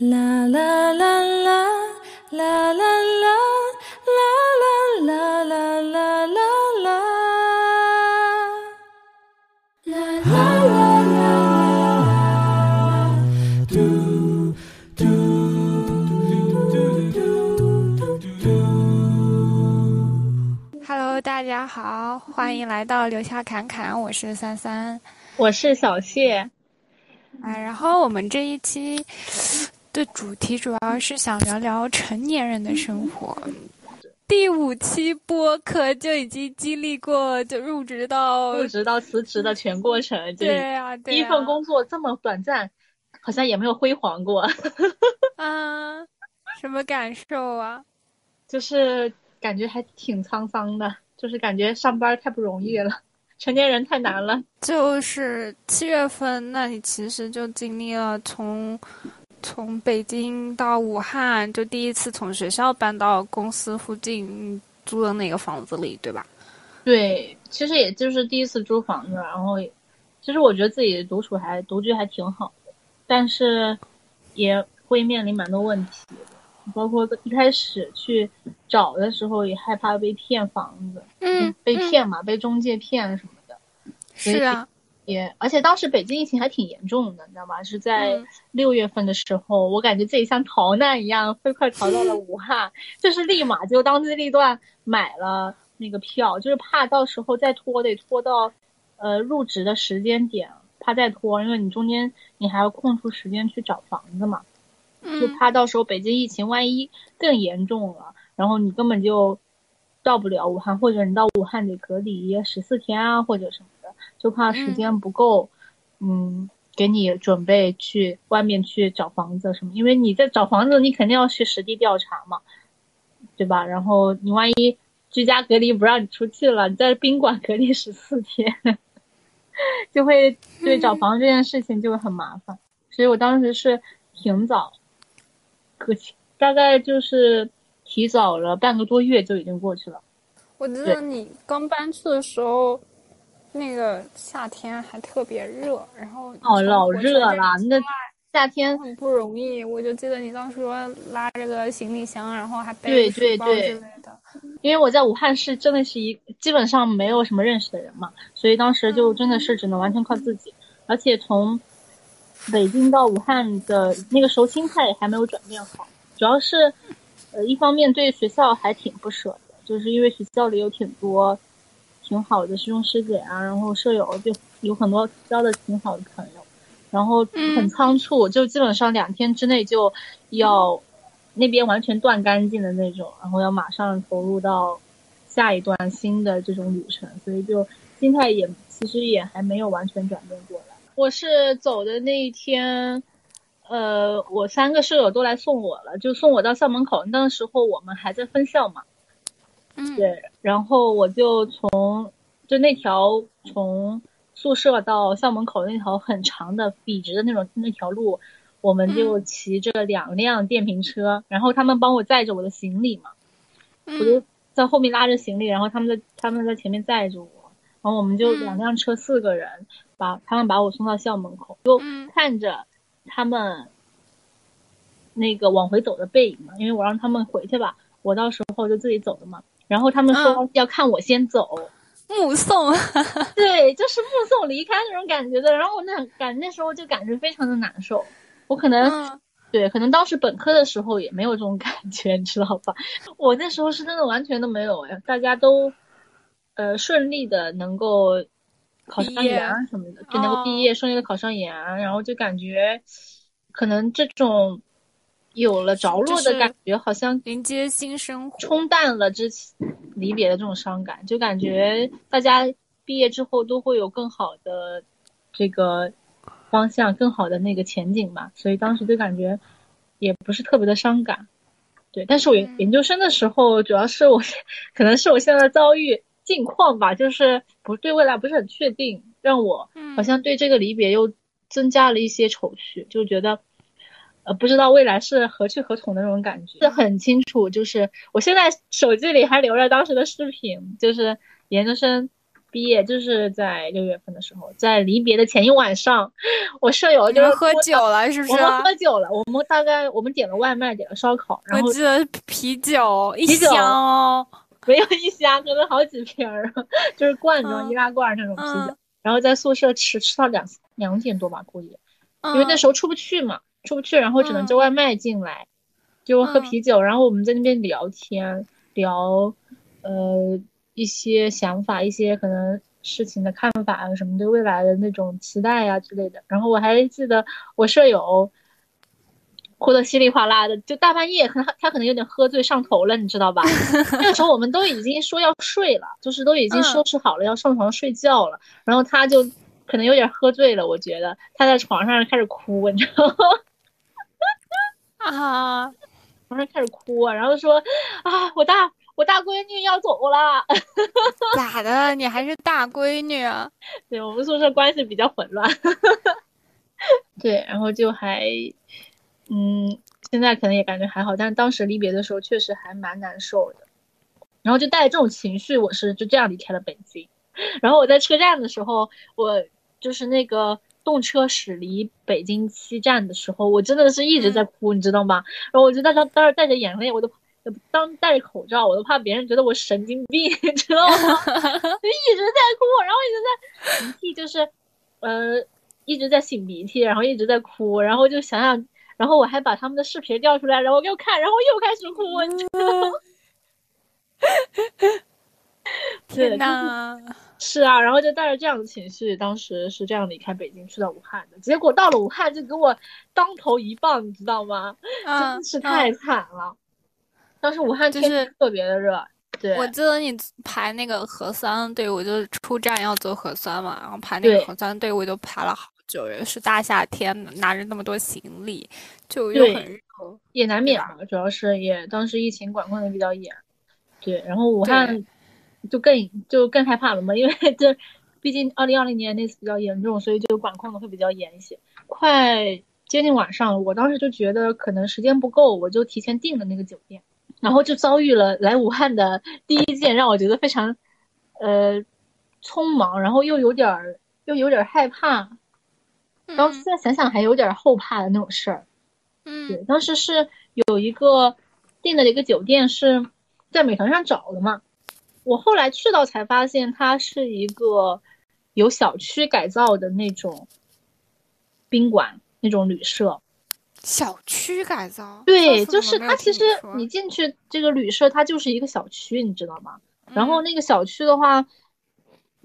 啦啦啦啦啦啦啦啦啦啦啦啦啦啦。啦啦啦啦啦。嘟嘟嘟嘟嘟嘟。Hello，大家好，欢迎来到留下侃侃，我是三三。我是小谢，哎，然后我们这一期的主题主要是想聊聊成年人的生活。第五期播客就已经经历过就入职到入职到辞职的全过程，对呀、对呀第一份工作这么短暂，好像也没有辉煌过，啊，什么感受啊？就是感觉还挺沧桑的，就是感觉上班太不容易了，成年人太难了。就是七月份，那你其实就经历了从从北京到武汉，就第一次从学校搬到公司附近租的那个房子里，对吧？对，其实也就是第一次租房子，然后其实我觉得自己独处还独居还挺好的，但是也会面临蛮多问题，包括一开始去找的时候也害怕被骗房子，嗯，被骗嘛，被中介骗什么的。是啊，也，而且当时北京疫情还挺严重的，你知道吗？是在嗯六月份的时候，我感觉自己像逃难一样，飞快逃到了武汉，就是立马就当机立断买了那个票，就是怕到时候再拖，得拖到呃入职的时间点，怕再拖，因为你中间你还要空出时间去找房子嘛，就嗯怕到时候北京疫情万一更严重了，然后你根本就到不了武汉，或者你到武汉得隔离十四天啊，或者什么的，就怕时间不够，嗯，给你准备去外面去找房子什么，因为你在找房子，你肯定要去实地调查嘛，对吧？然后你万一居家隔离不让你出去了，你在宾馆隔离十四天，就会对找房这件事情就会很麻烦，所以我当时是挺早，可大概就是提早了半个多月就已经过去了。我记得你刚搬去的时候，那个夏天还特别热，然后哦，老热了，那夏天很不容易。我就记得你当时说拉着个行李箱，然后还背对对对之类的。因为我在武汉市真的是一基本上没有什么认识的人嘛，所以当时就真的是只能完全靠自己，而且从北京到武汉的那个时候心态还没有转变好，主要是呃一方面对学校还挺不舍的，就是因为学校里有挺多挺好的师兄师姐啊，然后舍友就有很多交的挺好的朋友，然后很仓促，就基本上两天之内就要那边完全断干净的那种，然后要马上投入到下一段新的这种旅程，所以就心态也其实也还没有完全转变过来。我是走的那一天，呃，我三个舍友都来送我了，就送我到校门口。那时候我们还在分校嘛，嗯，对，然后我就从就那条从宿舍到校门口那条很长的笔直的那种那条路，我们就骑着两辆电瓶车，然后他们帮我载着我的行李嘛，我就嗯在后面拉着行李，然后他们在他们在前面载着我，然后我们就嗯。两辆车四个人把他们把我送到校门口，就嗯。看着他们那个往回走的背影嘛，因为我让他们回去吧，我到时候就自己走了嘛。然后他们说要看我先走，目送。对，就是目送离开那种感觉的。然后我那感那时候就感觉非常的难受，我可能、嗯对，可能当时本科的时候也没有这种感觉，你知道吧？我那时候是真的完全都没有哎，大家都呃顺利的能够考上研啊什么的，就能够哦毕业，顺利的考上研，然后就感觉可能这种有了着落的感觉，好像迎接新生活。冲淡了之前离别的这种伤感，就感觉大家毕业之后都会有更好的这个方向，更好的那个前景嘛，所以当时就感觉也不是特别的伤感。对，但是我研究生的时候，主要是我 可能是我现在的遭遇境况吧，就是不对未来不是很确定，让我嗯好像对这个离别又增加了一些愁绪，就觉得呃不知道未来是何去何从的那种感觉。这很清楚，就是我现在手机里还留着当时的视频，就是研究生毕业就是在六月份的时候，在离别的前一晚上，我舍友就是喝酒了，是不是？我们喝酒了，我们大概我们点了外卖，点了烧烤，然后我记得啤酒一箱哦，没有一箱，可能好几瓶儿，就是罐装易拉罐那种啤酒。然后在宿舍吃吃到两两点多吧，估计，因为那时候出不去嘛，出不去，然后只能叫外卖进来，就喝啤酒，然后我们在那边聊天，聊，呃。一些想法，一些可能事情的看法啊，什么对未来的那种期待呀之类的。然后我还记得我舍友哭得稀里哗啦的，就大半夜，可能他可能有点喝醉上头了，你知道吧？那个时候我们都已经说要睡了，就是都已经收拾好了要上床睡觉了。然后他就可能有点喝醉了，我觉得他在床上开始哭，你知道吗？啊，床上开始哭，然后说啊，我大。我大闺女要走了，咋的？你还是大闺女啊？对我们宿舍关系比较混乱，对，然后就还，嗯，现在可能也感觉还好，但是当时离别的时候确实还蛮难受的，然后就带着这种情绪，我是就这样离开了北京。然后我在车站的时候，我就是那个动车驶离北京西站的时候，我真的是一直在哭，你知道吗？然后我就在那当时带着眼泪，我都。当戴着口罩，我都怕别人觉得我神经病，你知道吗？就一直在哭，然后一直在鼻涕，就是，呃，一直在擤鼻涕，然后一直在哭，然后就想想，然后我还把他们的视频调出来，然后给我看，然后又开始哭，你知道吗？天呐，是啊，然后就带着这样的情绪，当时是这样离开北京去到武汉的，结果到了武汉就给我当头一棒，你知道吗？真的是太惨了。当时武汉就是特别的热，对。我记得你排那个核酸队伍，就出站要做核酸嘛，然后排那个核酸队伍就排了好久，也是大夏天拿着那么多行李，就又很热，也难免嘛。主要是也当时疫情管控的比较严，对。然后武汉就更就更害怕了嘛，因为这毕竟二零二零年那次比较严重，所以就管控的会比较严一些。快接近晚上了，我当时就觉得可能时间不够，我就提前订了那个酒店。然后就遭遇了来武汉的第一件让我觉得非常，呃，匆忙，然后又有点儿又有点害怕，然后现在想想还有点后怕的那种事儿。嗯，对，当时是有一个订的一个酒店是在美团上找的嘛，我后来去到才发现它是一个有小区改造的那种宾馆那种旅社。小区改造，对，就是它。其实你进去这个旅社，它就是一个小区，你知道吗？然后那个小区的话，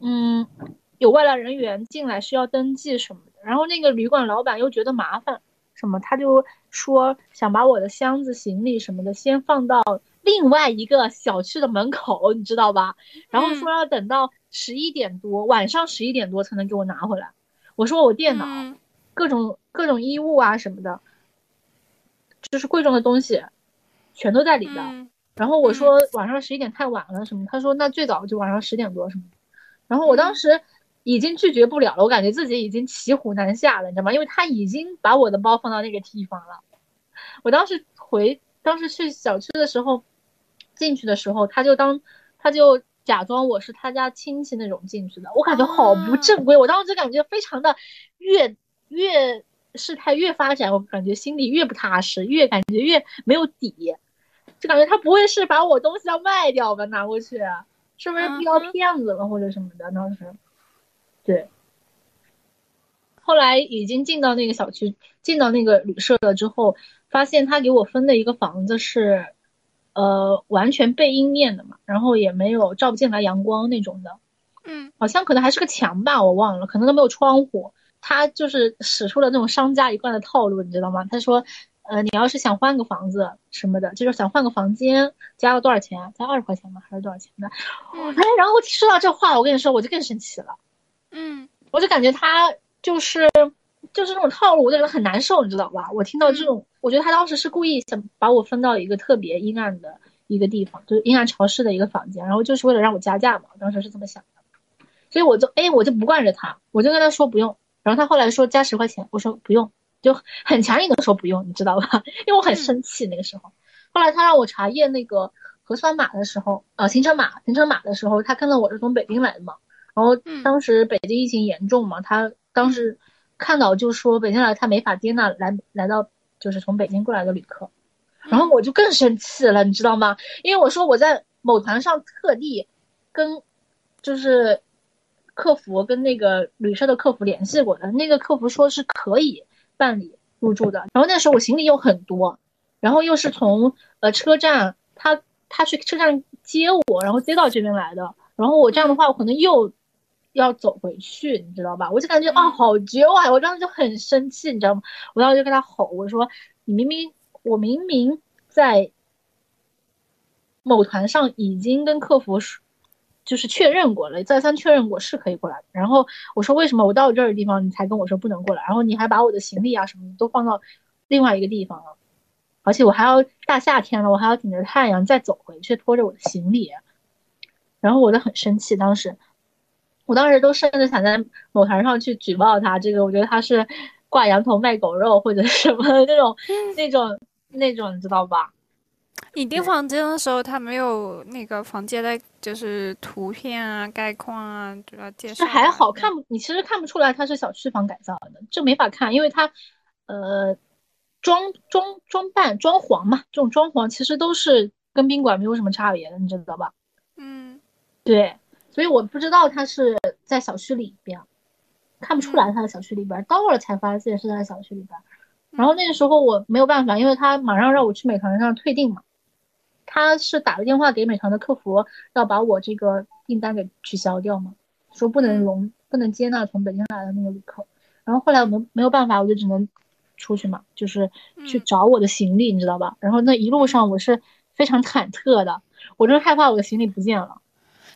嗯，有外来人员进来需要登记什么的。然后那个旅馆老板又觉得麻烦，什么他就说想把我的箱子、行李什么的先放到另外一个小区的门口，你知道吧？然后说要等到十一点多，晚上十一点多才能给我拿回来。我说我电脑、各种各种衣物啊什么的。就是贵重的东西，全都在里边。然后我说晚上十一点太晚了什么，他说那最早就晚上十点多什么。然后我当时已经拒绝不了了，我感觉自己已经骑虎难下了，你知道吗？因为他已经把我的包放到那个地方了。我当时回，当时去小区的时候，进去的时候他就当他就假装我是他家亲戚那种进去的，我感觉好不正规。我当时就感觉非常的越越。事态越发展，我感觉心里越不踏实，越感觉越没有底，就感觉他不会是把我东西要卖掉吧？拿过去，是不是遇到骗子了或者什么的？当时，对。后来已经进到那个小区，进到那个旅社了之后，发现他给我分的一个房子是，呃，完全背阴面的嘛，然后也没有照不进来阳光那种的，嗯，好像可能还是个墙吧，我忘了，可能都没有窗户。他就是使出了那种商家一贯的套路，你知道吗？他说，呃，你要是想换个房子什么的，就是想换个房间，加了多少钱？加二十块钱吗？还是多少钱的？哎，然后说到这话，我跟你说，我就更生气了。嗯，我就感觉他就是就是那种套路，我就觉得很难受，你知道吧？我听到这种，我觉得他当时是故意想把我分到一个特别阴暗的一个地方，就是阴暗潮湿的一个房间，然后就是为了让我加价嘛。当时是这么想的，所以我就哎，我就不惯着他，我就跟他说不用。然后他后来说加十块钱，我说不用，就很强硬的说不用，你知道吧？因为我很生气那个时候。后来他让我查验那个核酸码的时候，呃，行程码，行程码的时候，他看到我是从北京来的嘛，然后嗯当时北京疫情严重嘛，他当时看到就说北京来他没法接纳来来到就是从北京过来的旅客，然后我就更生气了，你知道吗？因为我说我在某团上特地跟就是客服跟那个旅社的客服联系过的，那个客服说是可以办理入住的。然后那时候我行李又很多，然后又是从呃车站他他去车站接我，然后接到这边来的。然后我这样的话，我可能又要走回去，你知道吧？我就感觉啊，好绝望！我当时就很生气，你知道吗？我当时就跟他吼，我说：“你明明我明明在某团上已经跟客服说就是确认过了，再三确认过是可以过来的。然后我说为什么我到这儿的地方你才跟我说不能过来？然后你还把我的行李啊什么的都放到另外一个地方了，而且我还要大夏天了，我还要顶着太阳再走回去，拖着我的行李。然后我就很生气，当时我当时都甚至想在某团上去举报他，这个我觉得他是挂羊头卖狗肉或者什么那种那种那种，你知道吧？你订房间的时候，他没有那个房间的，就是图片啊、概况啊，主要介绍。这还好看不，你其实看不出来它是小区房改造的，这没法看，因为它，呃，装装装扮装潢嘛，这种装潢其实都是跟宾馆没有什么差别的，你知道吧？嗯，对，所以我不知道他是在小区里边，看不出来他在小区里边，到了才发现是在小区里边。然后那个时候我没有办法，因为他马上让我去美团上退订嘛，他是打了电话给美团的客服，要把我这个订单给取消掉嘛，说不能容不能接纳从北京来的那个旅客。然后后来我们没有办法，我就只能出去嘛，就是去找我的行李，你知道吧？然后那一路上我是非常忐忑的，我真害怕我的行李不见了。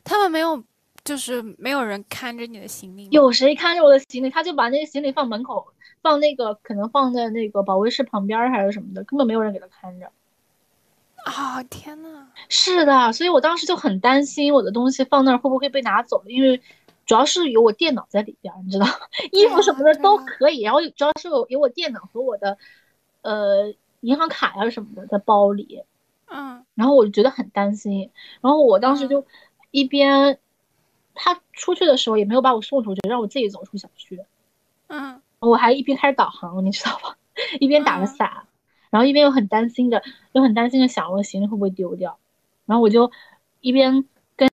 他们没有，就是没有人看着你的行李？有谁看着我的行李？他就把那个行李放门口，放那个可能放在那个保卫室旁边还是什么的，根本没有人给他看着。啊、天呐，是的，所以我当时就很担心我的东西放那儿会不会被拿走，因为主要是有我电脑在里边，你知道，衣服什么的都可以，然后主要是有有我电脑和我的呃银行卡呀什么的在包里，嗯然后我就觉得很担心，然后我当时就一边他出去的时候也没有把我送出去，让我自己走出小区，嗯。我还一边开始导航，你知道吧，一边打着嗯伞，然后一边又很担心的，又很担心的想我的行李会不会丢掉，然后我就一边跟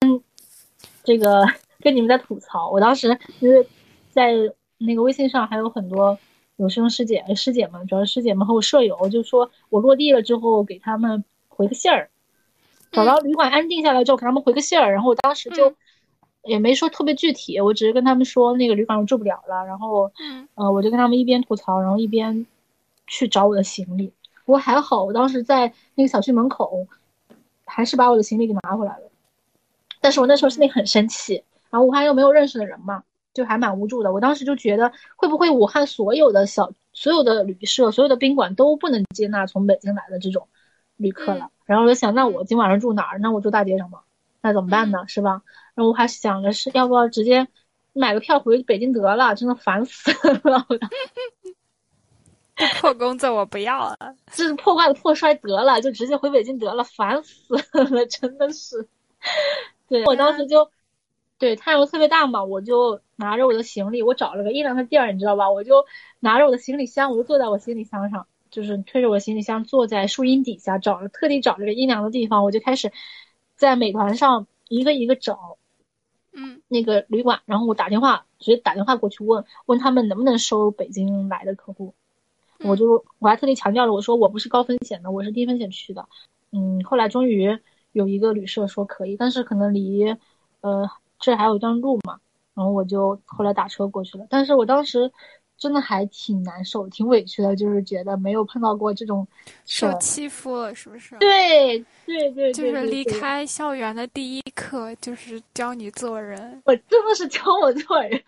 这个跟你们在吐槽，我当时就是在那个微信上还有很多有师兄师姐师姐们，主要是师姐们和我舍友，就说我落地了之后给他们回个信儿，找到旅馆安定下来之后给他们回个信儿，然后我当时就嗯也没说特别具体，我只是跟他们说那个旅馆我住不了了，然后嗯呃我就跟他们一边吐槽，然后一边去找我的行李。不过还好，我当时在那个小区门口，还是把我的行李给拿回来了。但是我那时候心里很生气，然后武汉又没有认识的人嘛，就还蛮无助的。我当时就觉得，会不会武汉所有的小、所有的旅社、所有的宾馆都不能接纳从北京来的这种旅客了？然后我就想，那我今晚上住哪儿？那我住大街上吧？那怎么办呢？是吧？然后我还想着是要不要直接买个票回北京得了，真的烦死了。这破工作我不要了。就是破罐子破摔得了，就直接回北京得了，烦死了，真的是。对我当时就，对太阳特别大嘛，我就拿着我的行李，我找了个阴凉的地儿，你知道吧？我就拿着我的行李箱，我就坐在我行李箱上，就是推着我行李箱坐在树荫底下，找了特地找了个阴凉的地方，我就开始在美团上一个一个找嗯那个旅馆，然后我打电话，直接打电话过去问问他们能不能收北京来的客户。我就我还特地强调了，我说我不是高风险的，我是低风险去的。嗯，后来终于有一个旅社说可以，但是可能离呃这还有一段路嘛，然后我就后来打车过去了。但是我当时真的还挺难受、挺委屈的，就是觉得没有碰到过这种。受欺负了是不是？对对对对，就是离开校园的第一课就是教你做人。我真的是教我做人。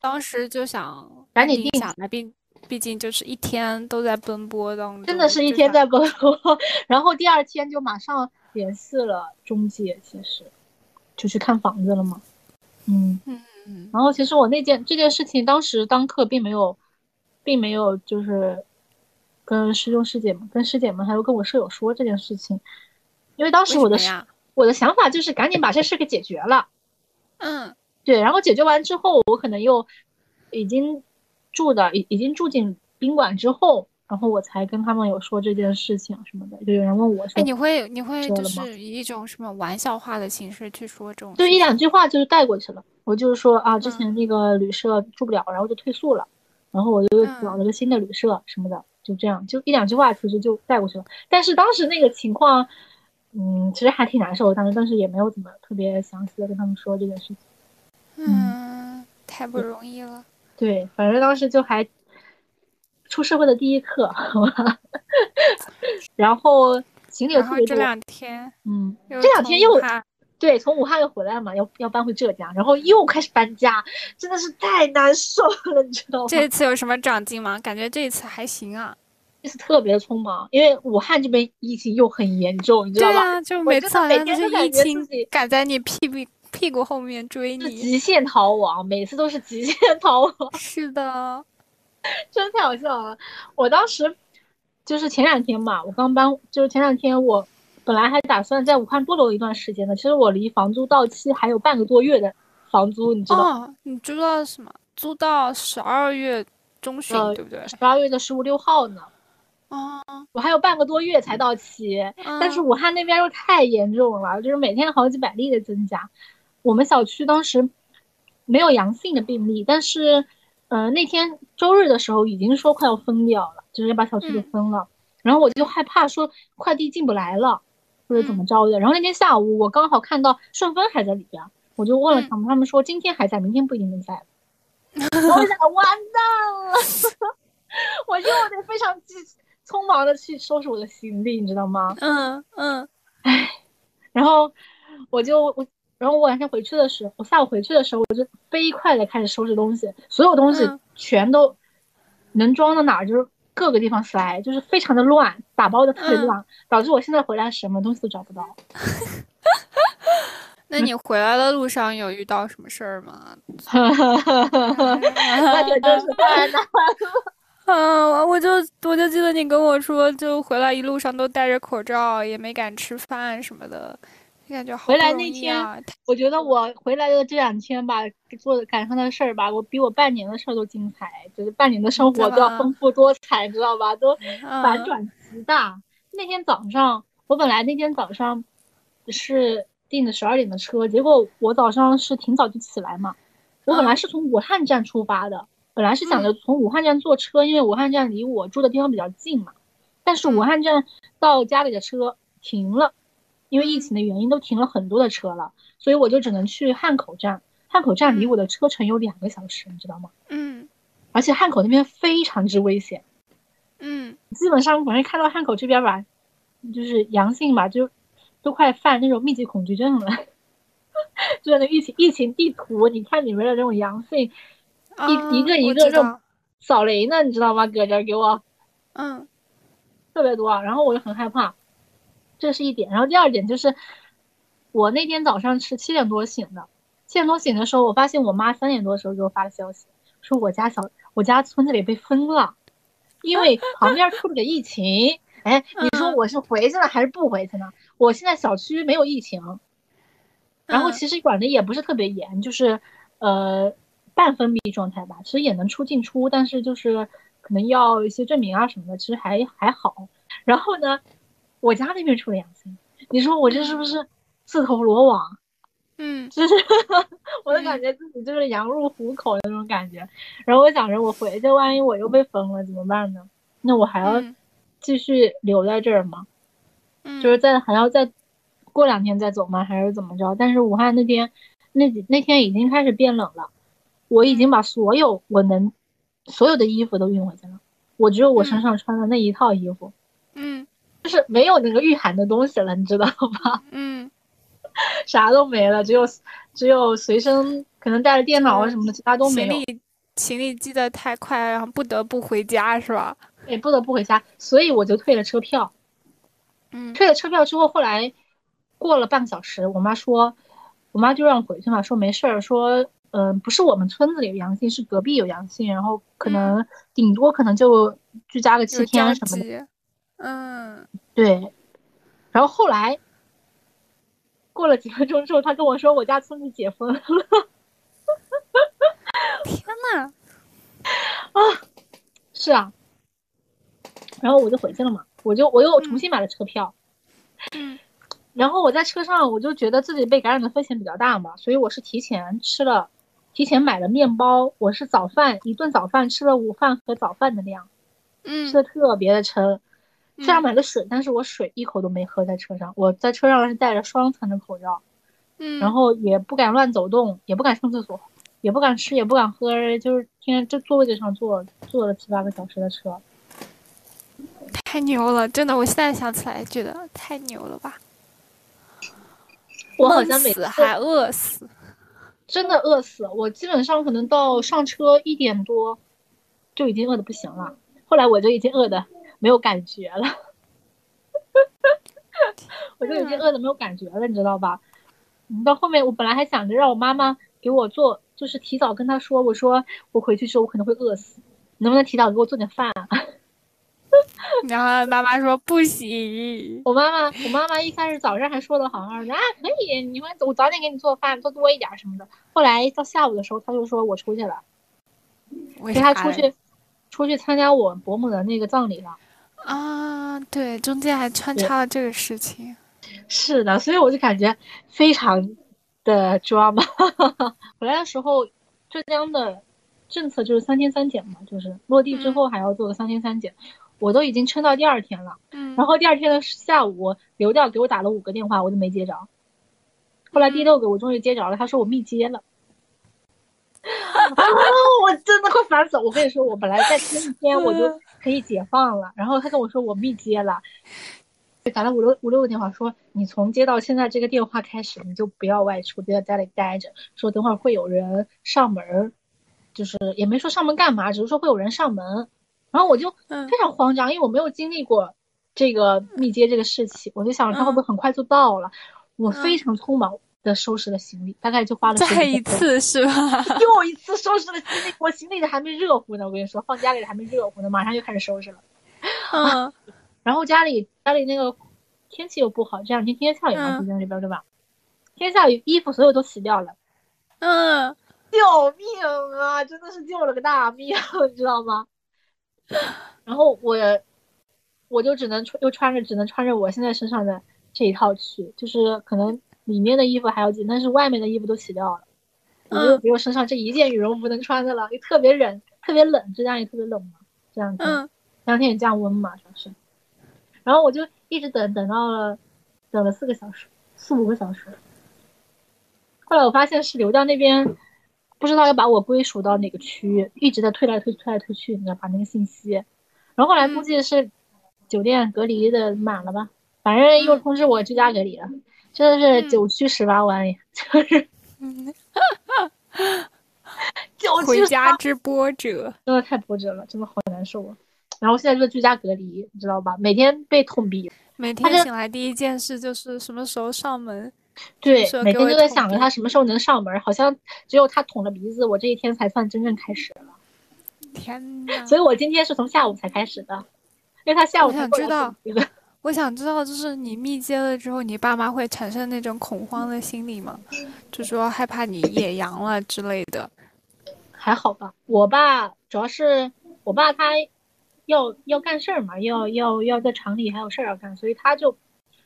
当时就想赶紧定下来，毕毕竟就是一天都在奔波当中，真的是一天在奔波，然后第二天就马上联系了中介，其实就去看房子了嘛。嗯，嗯嗯然后其实我那件这件事情，当时当课并没有，并没有就是跟师兄师姐们、跟师姐们还有跟我舍友说这件事情，因为当时我的？我的想法就是赶紧把这事给解决了。嗯对，然后解决完之后，我可能又已经住的已已经住进宾馆之后，然后我才跟他们有说这件事情什么的。就有人问我说：“哎，你会你会就是以一种什么玩笑话的形式去说这种就？一两句话就是带过去了。我就是说啊，之嗯前那个旅社住不了，然后就退宿了，然后我就嗯找了个新的旅社什么的，就这样，就一两句话其实就带过去了。但是当时那个情况，嗯，其实还挺难受的，但是但是也没有怎么特别详细的跟他们说这件事情。嗯，太不容易了。对，反正当时就还出社会的第一课，然后行李特别多，两天嗯，这两天又对，从武汉又回来嘛，要要搬回浙江，然后又开始搬家，真的是太难受了，你知道吗？这 次有什么长进吗？感觉这次还行啊。这次特别匆忙，因为武汉这边疫情又很严重，你知道吧？对啊，就每次好像都是疫情赶在你屁股屁股后面追你。极限逃亡，每次都是极限逃亡，是的，真的太好笑了。我当时就是前两天嘛，我刚搬，就是前两天我本来还打算在武汉多留一段时间的，其实我离房租到期还有半个多月的房租，你知道你知道什么？租到十二月中旬，呃对不对？十二月的十五六号呢，哦，我还有半个多月才到期。但是嗯武汉那边又太严重了，就是每天好几百例的增加。我们小区当时没有阳性的病例，但是，呃，那天周日的时候已经说快要封掉了，就是要把小区给嗯封了。然后我就害怕说快递进不来了，或者怎么着的。然后那天下午我刚好看到顺丰还在里边，我就问了他们，他们说今天还在，明天不一定能在了。我想完蛋了，我又得非常急匆忙的去收拾我的行李，你知道吗？嗯嗯然后我就我，然后我晚上回去的时候，我下午回去的时候，我就飞快的开始收拾东西，所有东西嗯全都能装到哪儿，就是各个地方塞，就是非常的乱，打包的特别嗯乱，导致我现在回来什么东西都找不到。那你回来的路上有遇到什么事儿吗？那可真是 太难了。嗯，我就我就记得你跟我说，就回来一路上都戴着口罩，也没敢吃饭什么的，就感觉好回来那天。我觉得我回来的这两天吧，做的赶上的事儿吧，我比我半年的事儿都精彩，就是半年的生活都要丰富多彩，知道吧？都反嗯转极大。那天早上，我本来那天早上是订的十二点的车，结果我早上是挺早就起来嘛。我本来是从武汉站出发的，本来是想着从武汉站坐车，因为武汉站离我住的地方比较近嘛。但是武汉站到家里的车停了，因为疫情的原因都停了很多的车了，所以我就只能去汉口站。汉口站离我的车程有两个小时，你知道吗？嗯而且汉口那边非常之危险。嗯基本上反正看到汉口这边吧，就是阳性吧，就都快犯那种密集恐惧症了。就是那疫情疫情地图，你看里面的这种阳性，啊一一个一个这种扫雷呢，你知道吗？搁这儿给我嗯特别多，然后我就很害怕，这是一点。然后第二点就是，我那天早上是七点多醒的，七点多醒的时候，我发现我妈三点多的时候给我发的消息，说我家小我家村子里被封了，因为 旁边出了个疫情。哎，你说嗯我是回去了还是不回去呢？我现在小区没有疫情，然后嗯其实管的也不是特别严，就是呃半封闭状态吧，其实也能出进出，但是就是可能要一些证明啊什么的，其实还还好。然后呢，我家那边出了阳性，你说我这是不是自投罗网？嗯就是 我就感觉自己就是羊入虎口的那种感觉。然后我想着我回去，万一我又被封了怎么办呢？那我还要嗯继续留在这儿吗？嗯，就是在还要再过两天再走吗？还是怎么着？但是武汉那天那几那天已经开始变冷了，我已经把所有我能所有的衣服都运回去了，我只有我身上穿的那一套衣服，嗯就是没有那个御寒的东西了，你知道吧？嗯啥都没了，只有只有随身可能带着电脑啊什么的，其他都没有，行李行李寄的太快，然后不得不回家是吧？也不得不回家，所以我就退了车票。嗯退了车票之后，后来过了半个小时，我妈说，我妈就让我回去嘛，说没事儿，说嗯、呃不是我们村子里有阳性，是隔壁有阳性，然后可能顶多可能就居家个七天什么的，集，嗯。对然后后来过了几分钟之后他跟我说我家村子解封了。天呐啊是啊。然后我就回去了嘛我就我又重新买了车票。然后我在车上我就觉得自己被感染的风险比较大嘛所以我是提前吃了提前买了面包我是早饭一顿早饭吃了午饭和早饭的量吃的特别的撑虽然嗯买了水，但是我水一口都没喝在车上。我在车上是戴着双层的口罩，嗯，然后也不敢乱走动，也不敢上厕所，也不敢吃，也不敢喝，就是天天就坐位置上坐坐了七八个小时的车。太牛了，真的，我现在想起来觉得太牛了吧！我好像每次死还饿死，真的饿死，我基本上可能到上车一点多就已经饿的不行了，后来我就已经饿的没有感觉了，我就已经饿的没有感觉了，你知道吧？嗯到后面我本来还想着让我妈妈给我做，就是提早跟她说，我说我回去之后我可能会饿死，能不能提早给我做点饭啊？然后妈妈说不行，我妈妈，我妈妈一开始早上还说的好好的啊，可以，你们我早点给你做饭，做多一点什么的。后来到下午的时候，她就说我出去了。为陪她出去，出去参加我伯母的那个葬礼了。啊？对，中间还穿插了这个事情。是的，所以我就感觉非常的 drama。回来的时候，浙江的政策就是三天三检嘛，就是落地之后还要做个三天三检。我都已经撑到第二天了，嗯，然后第二天的下午，刘调给我打了五个电话，我都没接着。后来第六个我终于接着了，他说我密接了。啊！我真的快烦死了！我跟你说，我本来在前一天我就可以解放了，然后他跟我说我密接了，打了五六五六个电话，说你从接到现在这个电话开始，你就不要外出，就在家里待着。说等会儿会有人上门，就是也没说上门干嘛，只是说会有人上门。然后我就嗯非常慌张，因为我没有经历过这个密接这个事情，我就想着他会不会很快就到了。我非常匆忙的收拾了行李，大概就花了十再一次是吧？又一次收拾了行李，我行李的还没热乎呢。我跟你说，放家里还没热乎呢，马上就开始收拾了。嗯 然后家里家里那个天气又不好，这两天天天下雨嘛，嗯浙江这边对吧？天下雨，衣服所有都洗掉了，嗯，救命啊！真的是救了个大命，你知道吗？然后我我就只能穿，又穿着只能穿着我现在身上的这一套去，就是可能里面的衣服还要紧，但是外面的衣服都洗掉了，我就嗯只有身上这一件羽绒服能穿的了，又特别冷，特别冷，浙江也特别冷嘛，这样子。嗯这两天也降温嘛，主要是。然后我就一直等等到了，等了四个小时，四五个小时。后来我发现是流调那边不知道要把我归属到哪个区，一直在推来推推来推去，你知道把那个信息。然后后来估计是酒店隔离的满了吧，反正又通知我居家隔离了，真的是九曲十八弯呀，就是嗯，九曲回家之波折。真的太波折了，真的好难受啊。然后现在就是居家隔离，你知道吧？每天被捅鼻，每天醒来第一件事就是什么时候上门。对，每天都在想着他什么时候能上门，好像只有他捅了鼻子，我这一天才算真正开始了。天呐，所以我今天是从下午才开始的，因为他下午才过来。我想知道，就是你密接了之后，你爸妈会产生那种恐慌的心理吗？就说害怕你野阳了之类的。还好吧，我爸主要是我爸他要要干事儿嘛，要要要在厂里还有事儿要干，所以他就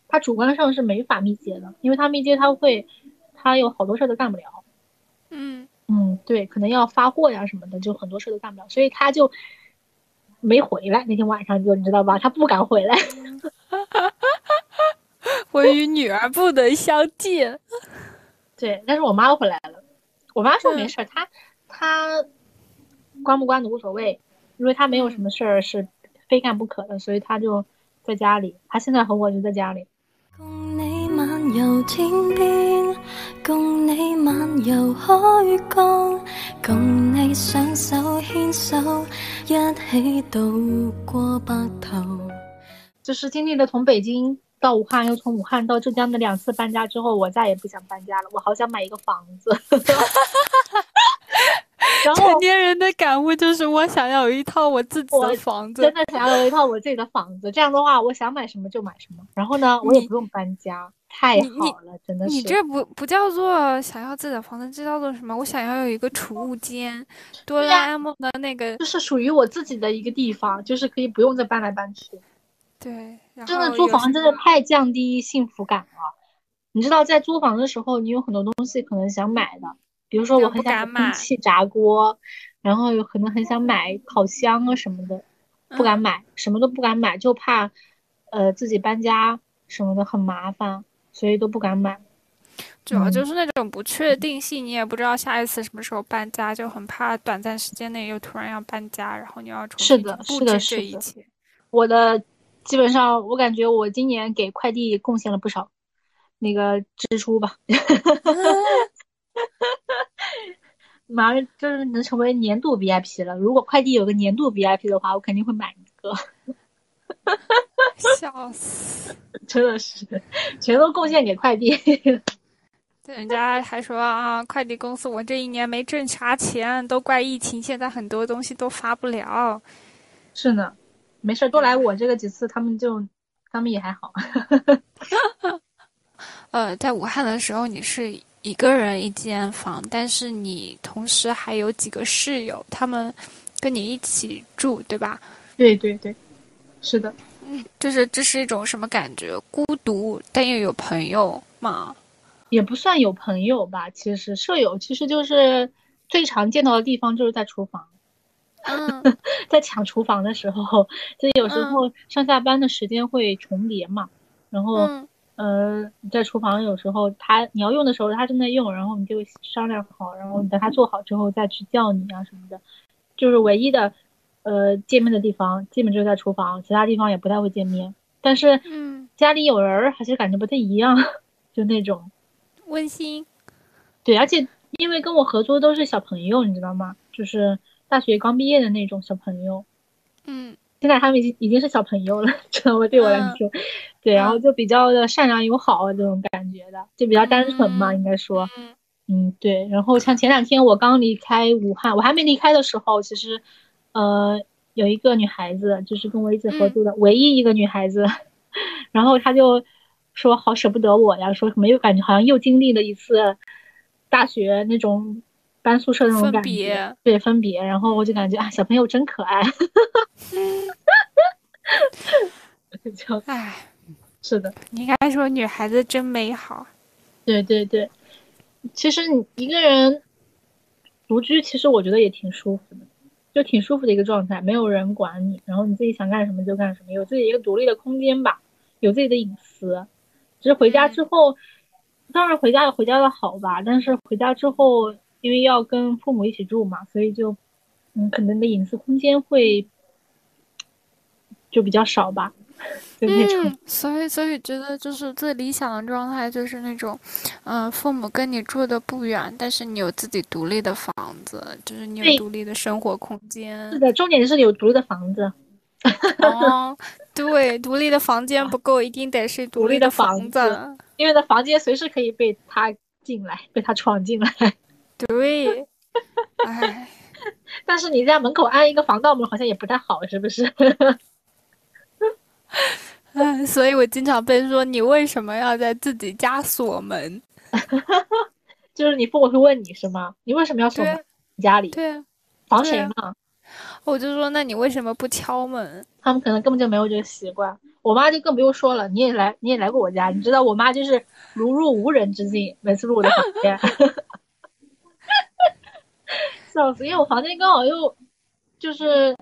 他主观上是没法密接的，因为他密接他会他有好多事儿都干不了。嗯，嗯，对，可能要发货呀什么的，就很多事都干不了，所以他就没回来。那天晚上就你知道吧，他不敢回来。我与女儿不能相见。对，但是我妈回来了，我妈说没嗯事儿，她她关不关的无所谓，因为她没有什么事儿是非干不可的，所以她就在家里。她现在和我就在家里。共你漫遊天邊，共你漫遊海角，共你雙手牽手，一起渡過白頭。就是经历了从北京到武汉，又从武汉到浙江的两次搬家之后，我再也不想搬家了。我好想买一个房子。然后成年人的感悟就是我想要有一套我自己的房子真。的想要有一套我自己的房子，这样的话，我想买什么就买什么。然后呢，我也不用搬家，太好了，真的是。你这不不叫做想要自己的房子，这叫做什么？我想要有一个储物间，哆啦 A 梦的那个就是属于我自己的一个地方，就是可以不用再搬来搬去。对，真的租房真的太降低幸福感了。你知道，在租房的时候，你有很多东西可能想买的，比如说我很想买买空气炸锅，然后有可能很想买烤箱啊什么的，不敢买，什么都不敢买，就怕呃自己搬家什么的很麻烦，所以都不敢买。嗯主要就是那种不确定性，你也不知道下一次什么时候搬家，就很怕短暂时间内又突然要搬家，然后你要重是的新去布是的置是的这一切。我的基本上，我感觉我今年给快递贡献了不少那个支出吧。马上就是能成为年度 VIP 了。如果快递有个年度 VIP 的话，我肯定会买一个。笑死！真的是，全都贡献给快递。对人家还说啊，快递公司我这一年没挣啥钱，都怪疫情，现在很多东西都发不了。是呢，没事，多来我这个几次，他们就他们也还好。呃，在武汉的时候，你是一个人一间房，但是你同时还有几个室友，他们跟你一起住，对吧？对对对，是的。就是这是一种什么感觉？孤独但又有朋友嘛？也不算有朋友吧，其实舍友其实就是最常见到的地方就是在厨房，嗯 在抢厨房的时候，就有时候上下班的时间会重叠嘛，然后嗯呃在厨房有时候他你要用的时候他正在用，然后你就商量好，然后你等他做好之后再去叫你啊什么的，就是唯一的呃见面的地方基本就是在厨房，其他地方也不太会见面，但是嗯，家里有人儿还是感觉不太一样，就那种。温馨。对，而且因为跟我合租都是小朋友，你知道吗？就是大学刚毕业的那种小朋友，嗯现在他们已经已经是小朋友了，知道吗？对我来说，对，然后就比较的善良友好啊这种感觉的，就比较单纯嘛，嗯应该说，嗯嗯，对。然后像前两天我刚离开武汉，我还没离开的时候，其实，呃，有一个女孩子，就是跟我一起合租的、唯一一个女孩子，然后她就说好舍不得我呀，说什么又感觉好像又经历了一次大学那种搬宿舍那种感觉。别，对分别，然后我就感觉啊，小朋友真可爱，就唉，是的。你应该说女孩子真美好。对对对，其实你一个人独居，其实我觉得也挺舒服的，就挺舒服的一个状态，没有人管你，然后你自己想干什么就干什么，有自己一个独立的空间吧，有自己的隐私。只是回家之后，当然回家有回家的好吧，但是回家之后，因为要跟父母一起住嘛，所以就，嗯，可能你的隐私空间会就比较少吧，就那种。嗯，所以所以觉得就是最理想的状态就是那种，嗯、父母跟你住的不远，但是你有自己独立的房子，就是你对有独立的生活空间是。的，重点是你有独立的房子。哦，对，独立的房间不够，一定得是独独立的房子因为那房间随时可以被他进来，被他闯进来。对，哎，但是你在门口安一个防盗门，好像也不太好，是不是？哎，所以我经常被说你为什么要在自己家锁门？就是你父母会问你是吗？你为什么要锁门？家里对啊，防谁嘛？我就说那你为什么不敲门？他们可能根本就没有这个习惯。我妈就更不用说了，你也来，你也来过我家，你知道我妈就是如入无人之境，每次入我的房间，笑死！因为我房间刚好又就是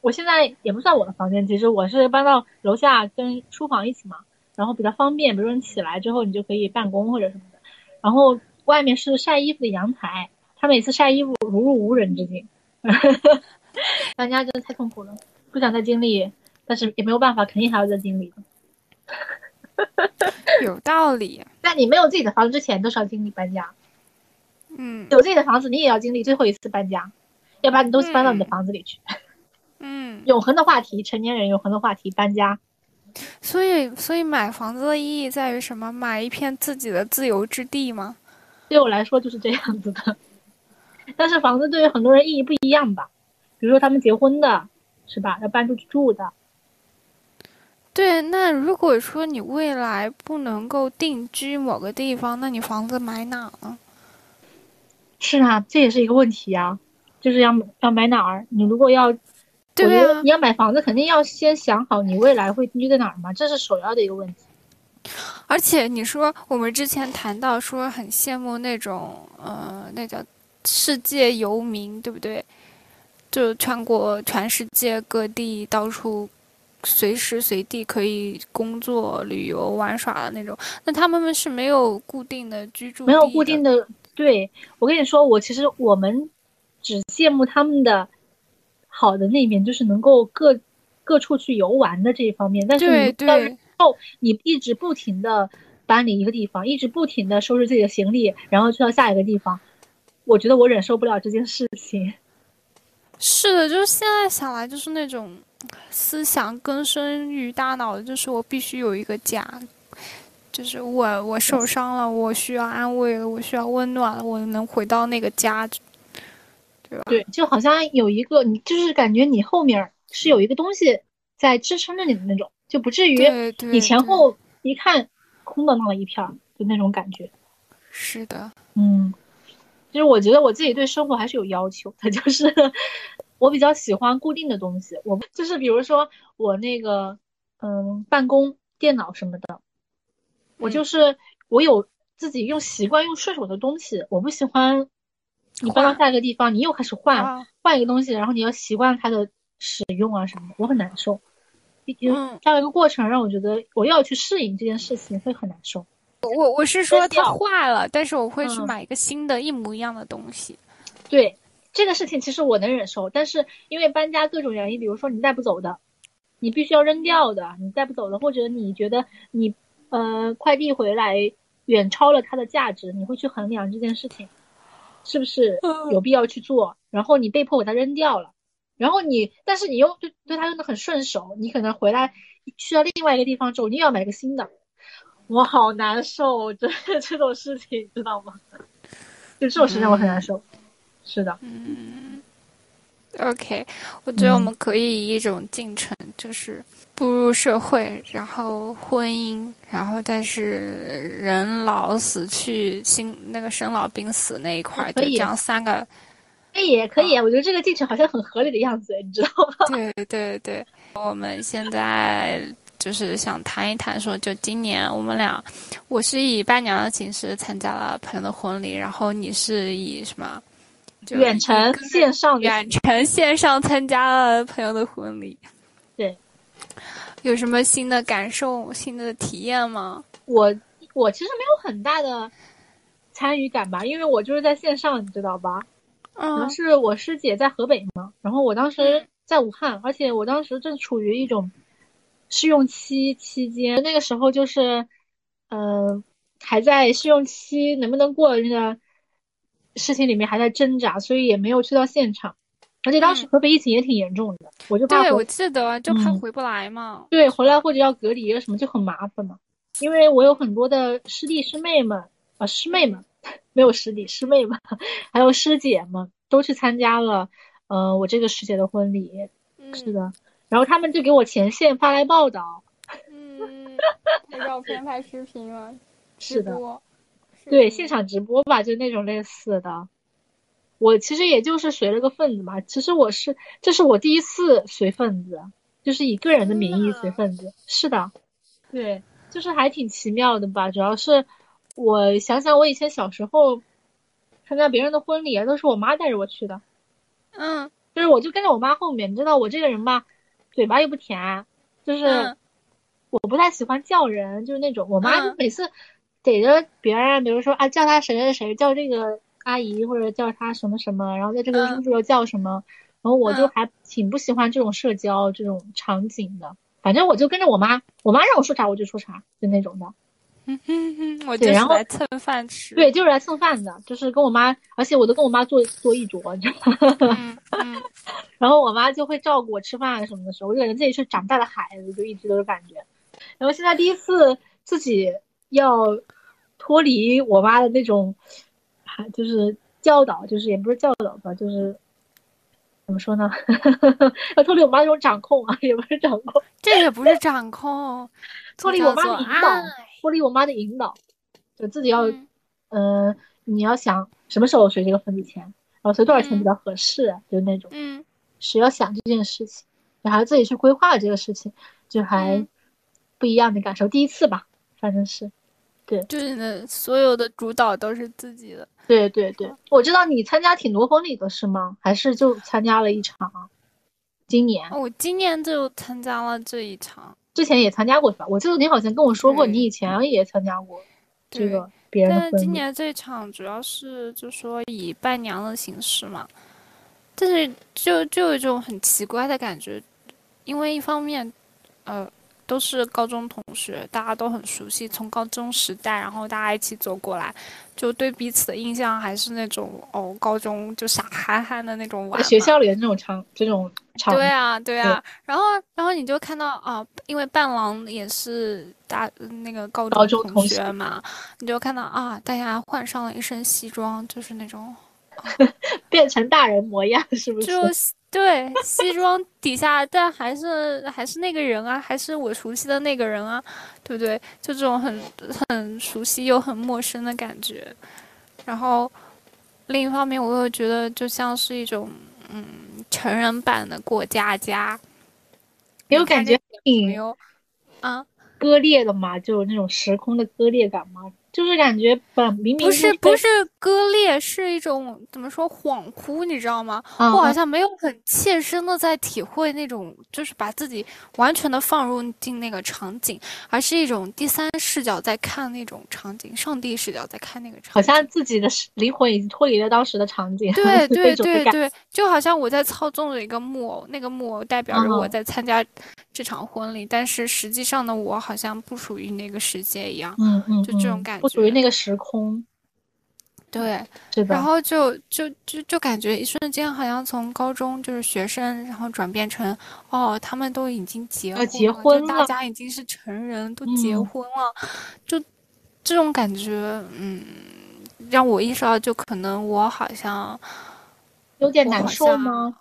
我现在也不算我的房间，其实我是搬到楼下跟书房一起嘛，然后比较方便，比如说你起来之后你就可以办公或者什么的，然后外面是晒衣服的阳台，他每次晒衣服如入无人之境，搬家真的太痛苦了，不想再经历，但是也没有办法，肯定还要再经历的。有道理。在你没有自己的房子之前，都是要经历搬家；嗯有自己的房子，你也要经历最后一次搬家，要把你东西搬到你的房子里去。嗯，永恒的话题，成年人永恒的话题，搬家。所以所以买房子的意义在于什么？买一片自己的自由之地吗？对我来说就是这样子的。但是房子对于很多人意义不一样吧，比如说他们结婚的，是吧？要搬出去住的，对，那如果说你未来不能够定居某个地方，那你房子买哪呢？是啊，这也是一个问题啊，就是要要买哪儿？你如果要，我觉对啊得你，要买房子，肯定要先想好你未来会定居在哪儿嘛，这是首要的一个问题。而且你说我们之前谈到说很羡慕那种呃，那叫世界游民，对不对？就全国全世界各地到处随时随地可以工作、旅游、玩耍的那种。那他们是没有固定的居住，没有固定。的。对我跟你说，我其实我们只羡慕他们的好的那一面，就是能够各各处去游玩的这一方面。但是对你要是对你一直不停的搬离一个地方，一直不停的收拾自己的行李，然后去到下一个地方，我觉得我忍受不了这件事情。是的，就是现在想来，就是那种思想根深于大脑的，就是我必须有一个家，就是我我受伤了，我需要安慰了，我需要温暖了，我能回到那个家，对吧？对，就好像有一个你，就是感觉你后面是有一个东西在支撑着你的那种，就不至于你前后一看空荡荡的一片儿，就那种感觉。是的，嗯，就是我觉得我自己对生活还是有要求的，就是我比较喜欢固定的东西，我就是比如说我那个嗯办公电脑什么的，我嗯就是我有自己用习惯用顺手的东西，我不喜欢你搬到下一个地方，你又开始换啊，换一个东西，然后你要习惯它的使用啊什么的，我很难受。毕竟嗯这样一个过程让我觉得我要去适应这件事情会很难受。我我是说它坏了，但是我会去嗯买一个新的一模一样的东西。对这个事情，其实我能忍受，但是因为搬家各种原因，比如说你带不走的，你必须要扔掉的，你带不走的，或者你觉得你呃快递回来远超了它的价值，你会去衡量这件事情是不是嗯。有必要去做，然后你被迫给它扔掉了，然后你但是你又对对它用的很顺手，你可能回来去到另外一个地方之后，你又要买个新的，我好难受，这 这种事情知道吗？就这种事情我很难受，是的。OK，我觉得我嗯们可以以一种进程，就是步入社会，然后婚姻，然后但是人老死去，心那个生老病死那一块儿，可以就这样三个。可以，可以，我觉得这个进程好像很合理的样子，你知道吗？对对对，我们现在就是想谈一谈，说就今年我们俩，我是以伴娘的形式参加了朋友的婚礼，然后你是以什么？就远程线上，远程线上参加了朋友的婚礼。对，有什么新的感受、新的体验吗？我我其实没有很大的参与感吧，因为我就是在线上，你知道吧？嗯是我师姐在河北嘛，然后我当时在武汉，而且我当时正处于一种试用期期间，那个时候就是，呃，还在试用期能不能过那个事情里面还在挣扎，所以也没有去到现场。而且当时嗯河北疫情也挺严重的，我就怕对，我记得就怕嗯回不来嘛。对，回来或者要隔离啊什么就很麻烦嘛。因为我有很多的师弟师妹们啊，师妹们没有师弟师妹们，还有师姐们都去参加了，呃，我这个师姐的婚礼。嗯是的，然后他们就给我前线发来报道。嗯，拍照片、拍视频了，是的，播。对，现场直播吧，就那种类似的。我其实也就是随了个份子嘛。其实我是，这是我第一次随份子，就是以个人的名义随份子。是的，对，就是还挺奇妙的吧。主要是我想想，我以前小时候参加别人的婚礼啊，都是我妈带着我去的，嗯就是我就跟着我妈后面。你知道我这个人吧，嘴巴又不甜，就是嗯我不太喜欢叫人，就是那种我妈每次逮着别人，比如说啊叫他谁谁谁，叫这个阿姨或者叫他什么什么，然后在这个嗯叔叔又叫什么，然后我就嗯还挺不喜欢这种社交这种场景的。反正我就跟着我妈，我妈让我说啥我就说啥，就那种的。嗯哼哼，我就是对然后来蹭饭吃。对，就是来蹭饭的，就是跟我妈，而且我都跟我妈坐坐一桌，你知道吗？嗯嗯然后我妈就会照顾我吃饭什么的时候，我就感觉自己是长大的孩子，就一直都是感觉。然后现在第一次自己要脱离我妈的那种，还就是教导，就是也不是教导吧，就是怎么说呢？要脱离我妈那种掌控啊，也不是掌控，这也不是掌控，脱离我妈的引导，脱离我妈的引导，就自己要，嗯。嗯、你要想什么时候随这个份子钱，然后随多少钱比较合适，就那种。嗯。是要想这件事情，然后自己去规划这个事情，就还嗯。不一样的感受。第一次吧，反正是。就是呢，所有的主导都是自己的。对对对，我知道你参加挺多婚礼的是吗？还是就参加了一场？今年我今年就参加了这一场，之前也参加过是吧？我记得你好像跟我说过，你以前也参加过这个别人的但。今年这场主要是就说以伴娘的形式嘛，但是就就有一种很奇怪的感觉，因为一方面，呃，都是高中同学，大家都很熟悉，从高中时代，然后大家一起走过来，就对彼此的印象还是那种哦，高中就傻憨憨的那种玩在学校里的那种场，这种场，对啊，对啊，然后然后你就看到啊，因为伴郎也是大那个高高中同学学嘛，你就看到啊，大家换上了一身西装，就是那种 变成大人模样，是不是？对西装底下，但还是还是那个人啊，还是我熟悉的那个人啊，对不对？就这种很很熟悉又很陌生的感觉。然后另一方面，我又觉得就像是一种嗯成人版的过家家。没有感觉没挺有啊，割裂的嘛，就那种时空的割裂感嘛，就是感觉本明明不是不是割裂，是一种怎么说恍惚，你知道吗？啊我好像没有很切身的在体会那种，就是把自己完全的放入进那个场景，而是一种第三视角在看那种场景，上帝视角在看那个场景。好像自己的灵魂已经脱离了当时的场景，对对对对，就好像我在操纵着一个木偶，那个木偶代表着我嗯在参加这场婚礼，但是实际上的我好像不属于那个世界一样。嗯嗯，就这种嗯感不属于那个时空，对，然后就就就就感觉一瞬间好像从高中就是学生，然后转变成哦，他们都已经结婚了，结婚了大家已经是成人，都结嗯。婚了，就这种感觉，嗯，让我意识到，就可能我好像有点难受吗？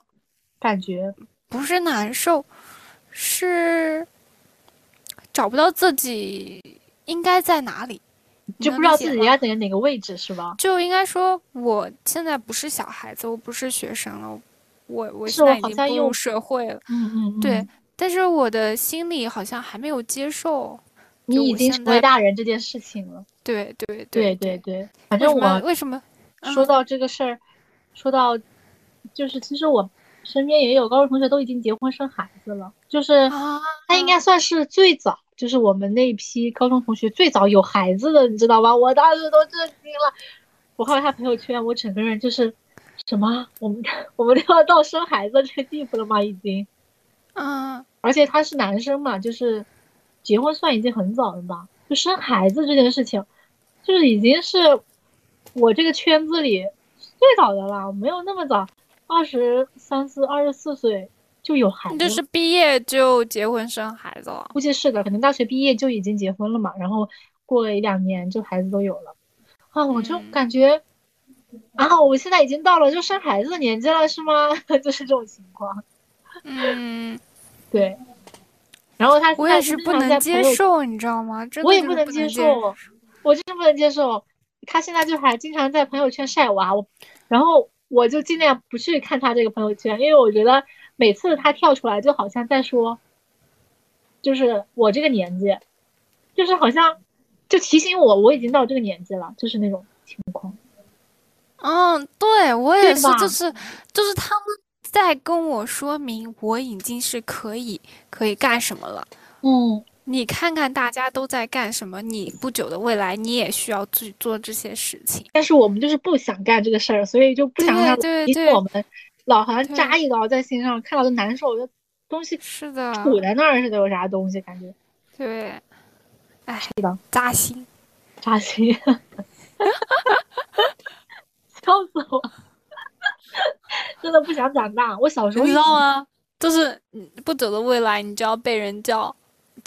感觉。不是难受，是找不到自己应该在哪里，你就不知道自己要在哪个位置，是吧？就应该说，我现在不是小孩子，我不是学生了，我我是现在我好像又已经步入社会了，嗯嗯嗯，对，但是我的心里好像还没有接受，你已经成为大人这件事情了。对对对对对对，反正我为什么？嗯说到这个事儿，说到就是其实我身边也有高中同学都已经结婚生孩子了，就是啊，他应该算是最早，就是我们那一批高中同学最早有孩子的，你知道吧？我当时都震惊了，我看到他朋友圈，我整个人就是什么，我们我们都要到生孩子这个地步了吗？已经，嗯而且他是男生嘛，就是结婚算已经很早了吧？就生孩子这件事情，就是已经是我这个圈子里最早的了，没有那么早，二十三四、二十四岁就有孩子，就是毕业就结婚生孩子了，估计是的，可能大学毕业就已经结婚了嘛，然后过了一两年就孩子都有了，啊，我就嗯感觉，啊，我现在已经到了就生孩子的年纪了，是吗？就是这种情况，嗯，对。然后他我也是不能接受，你知道吗？真的我也不不能接接受，我真的不能接受。他现在就还经常在朋友圈晒娃，我，然后我就尽量不去看他这个朋友圈，因为我觉得每次他跳出来，就好像在说，就是我这个年纪，就是好像就提醒我我已经到这个年纪了，就是那种情况。嗯，对我也是，就是就是他们在跟我说明我已经是可以可以干什么了。嗯，你看看大家都在干什么，你不久的未来你也需要去做这些事情。但是我们就是不想干这个事儿，所以就不想让对对对我们，老好像扎一刀在心上，看到就难受，就东西是的，杵在那儿似的，有啥东西感觉对，哎是的，扎心。扎心，笑死我！真的不想长大。我小时候你知道吗？就是嗯不久的未来，你就要被人叫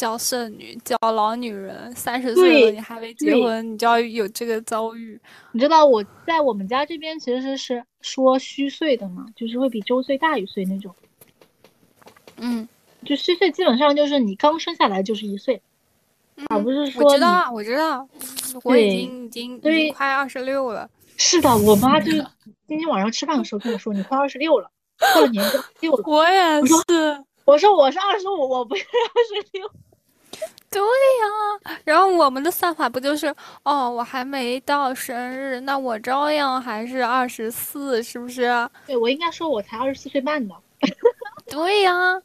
叫剩女，叫老女人，三十岁了你还没结婚，你就要有这个遭遇。你知道我在我们家这边其实是说虚岁的嘛，就是会比周岁大一岁那种。嗯，就虚岁基本上就是你刚生下来就是一岁，而不是说我知道，我知道，我已经已经已经快二十六了。是的，我妈就 今天晚上吃饭的时候跟我说，你快二十六了，过了年就六了。我也是，我说我是二十五，我不是二十六。对呀，然后我们的算法不就是哦，我还没到生日，那我照样还是二十四，是不是？对，我应该说我才二十四岁半呢。对呀。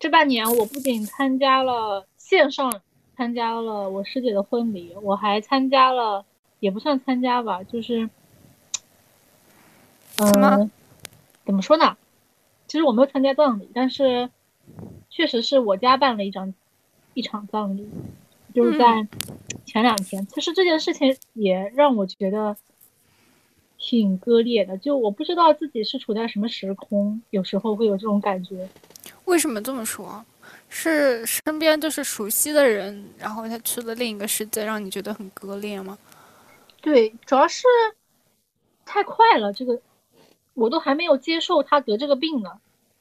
这半年我不仅参加了线上参加了我师姐的婚礼，我还参加了，也不算参加吧，就是，嗯。怎么说呢？其实我没有参加葬礼，但是确实是我家办了一场一场葬礼，就是在前两天。其实这件事情也让我觉得挺割裂的，就我不知道自己是处在什么时空，有时候会有这种感觉。为什么这么说？是身边就是熟悉的人，然后他去了另一个世界，让你觉得很割裂吗？对，主要是太快了，这个。我都还没有接受他得这个病呢，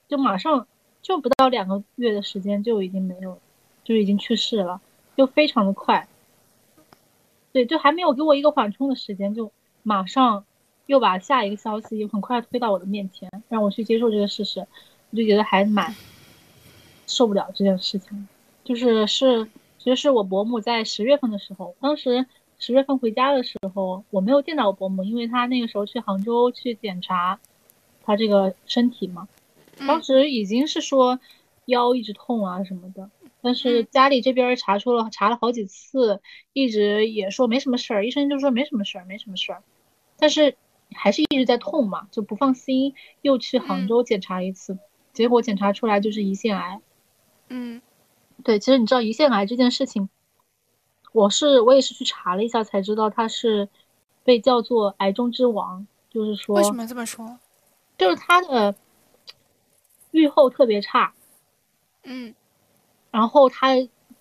就马上就不到两个月的时间就已经没有，就已经去世了，就非常的快。对，就还没有给我一个缓冲的时间，就马上又把下一个消息很快推到我的面前，让我去接受这个事实，我就觉得还蛮受不了这件事情。就是是，其实是我伯母在十月份的时候，当时。十月份回家的时候，我没有见到我伯母，因为她那个时候去杭州去检查，她这个身体嘛。当时已经是说腰一直痛啊什么的，但是家里这边查出了查了好几次，一直也说没什么事儿，医生就说没什么事儿，没什么事儿，但是还是一直在痛嘛，就不放心，又去杭州检查一次，结果检查出来就是胰腺癌。嗯，对，其实你知道胰腺癌这件事情。我是我也是去查了一下才知道它是被叫做癌中之王，就是说为什么这么说？就是它的预后特别差，嗯，然后它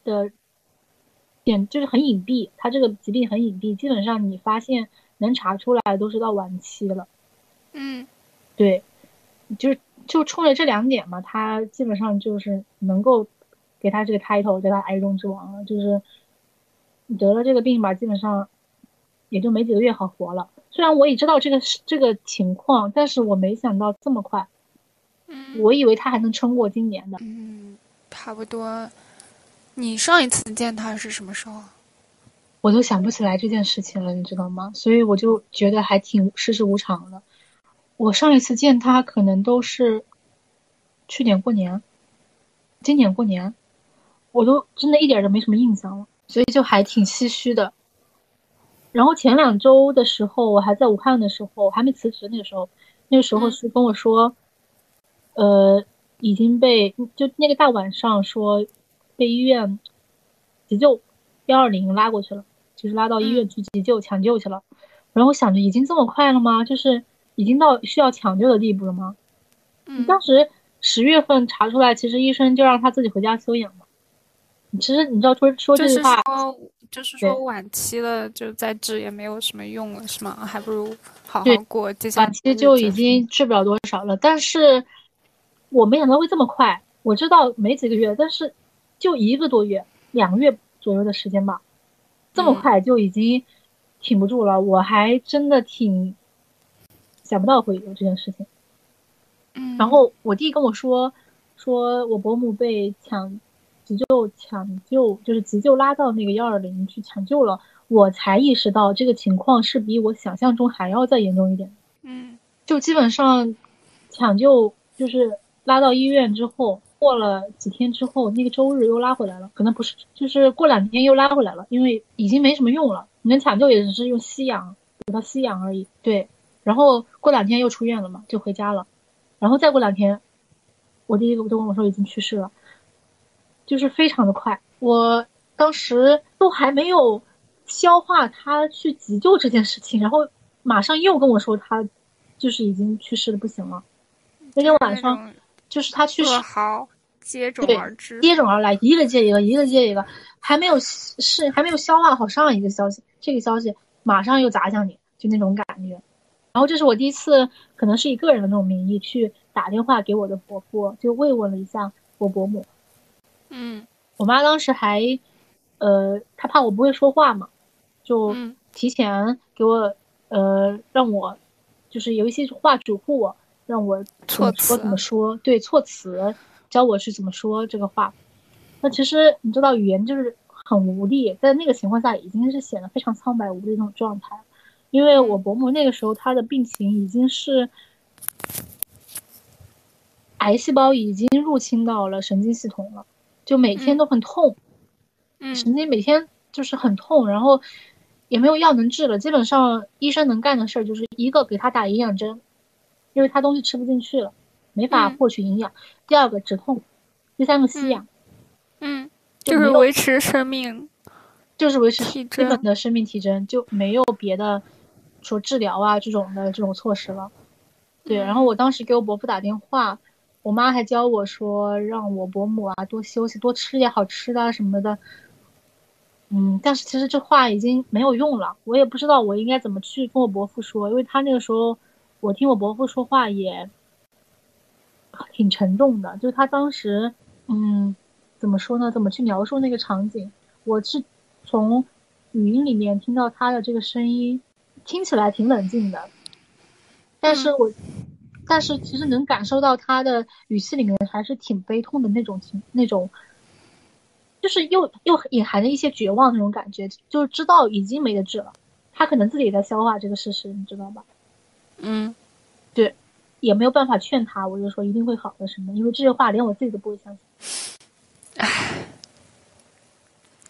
的点就是很隐蔽，它这个疾病很隐蔽，基本上你发现能查出来都是到晚期了，嗯，对，就是就冲着这两点嘛，他基本上就是能够给他这个 title 叫他癌中之王了，就是。你得了这个病吧，基本上也就没几个月好活了。虽然我也知道这个这个情况，但是我没想到这么快。嗯，我以为他还能撑过今年的。嗯，差不多。你上一次见他是什么时候？我都想不起来这件事情了，你知道吗？所以我就觉得还挺世事无常的。我上一次见他可能都是去年过年，今年过年，我都真的一点都没什么印象了。所以就还挺唏嘘的。然后前两周的时候，我还在武汉的时候，还没辞职那个时候，那个时候是跟我说，呃，已经被就那个大晚上说被医院急救幺二零拉过去了，就是拉到医院去急救抢救去了。然后我想着已经这么快了吗？就是已经到需要抢救的地步了吗？嗯，当时十月份查出来，其实医生就让他自己回家休养嘛。其实你知道说说这句话，就是说晚期了，就再治也没有什么用了，是吗？还不如好好过接下来。晚期就已经治不了多少了，但是我没想到会这么快。我知道没几个月，但是就一个多月、两个月左右的时间吧，这么快就已经挺不住了。我还真的挺想不到会有这件事情。嗯。然后我弟跟我说，说我伯母被抢。急救抢救就是急救拉到那个幺二零去抢救了，我才意识到这个情况是比我想象中还要再严重一点。嗯，就基本上抢救就是拉到医院之后，过了几天之后，那个周日又拉回来了，可能不是，就是过两天又拉回来了，因为已经没什么用了，能抢救也只是用吸氧给他吸氧而已。对，然后过两天又出院了嘛，就回家了，然后再过两天我第一个就跟我说已经去世了，就是非常的快。我当时都还没有消化他去急救这件事情，然后马上又跟我说他就是已经去世的不行了。那天晚上就是他去世，好接踵而至，接踵而来，一个接一个，一个接一个，还没有是还没有消化好上一个消息，这个消息马上又砸向你，就那种感觉。然后这是我第一次，可能是以个人的那种名义去打电话给我的伯父，就慰问了一下我伯母。嗯，我妈当时还，呃，她怕我不会说话嘛，就嗯提前给我，呃，让我就是有一些话嘱咐我，让我怎么说怎么说，对措辞，教我是怎么说这个话。那其实你知道，语言就是很无力，在那个情况下已经是显得非常苍白无力那种状态。因为我伯母那个时候她的病情已经是癌细胞已经入侵到了神经系统了，就每天都很痛，嗯神经每天就是很痛，然后也没有药能治了。基本上医生能干的事儿就是一个给他打营养针，因为他东西吃不进去了，没法嗯获取营养；第二个止痛，第三个吸氧，嗯，就就是维持生命就是维持基本。的生命体征，就没有别的说治疗啊这种的这种措施了。对，然后我当时给我伯父打电话，我妈还教我说让我伯母啊多休息，多吃点好吃的啊什么的。嗯，但是其实这话已经没有用了，我也不知道我应该怎么去跟我伯父说，因为他那个时候我听我伯父说话也挺沉重的，就他当时嗯怎么说呢？怎么去描述那个场景？我是从语音里面听到他的这个声音，听起来挺冷静的，但是我，但是其实能感受到他的语气里面还是挺悲痛的那种情，那种，就是又又隐含着一些绝望那种感觉，就是知道已经没得治了，他可能自己也在消化这个事实，你知道吧？嗯对，也没有办法劝他，我就说一定会好的什么，因为这些话连我自己都不会相信。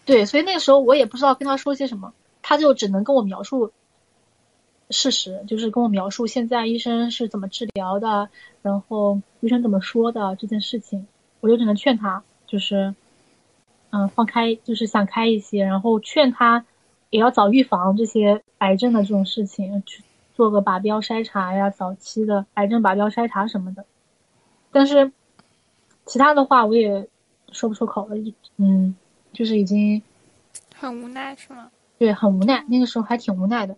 对，所以那个时候我也不知道跟他说些什么，他就只能跟我描述事实，就是跟我描述现在医生是怎么治疗的，然后医生怎么说的这件事情，我就只能劝他，就是嗯放开，就是想开一些，然后劝他也要早预防这些癌症的这种事情，去做个靶标筛查呀，早期的癌症靶标筛查什么的。但是其他的话我也说不出口了，嗯，就是已经很无奈是吗？对很无奈，那个时候还挺无奈的。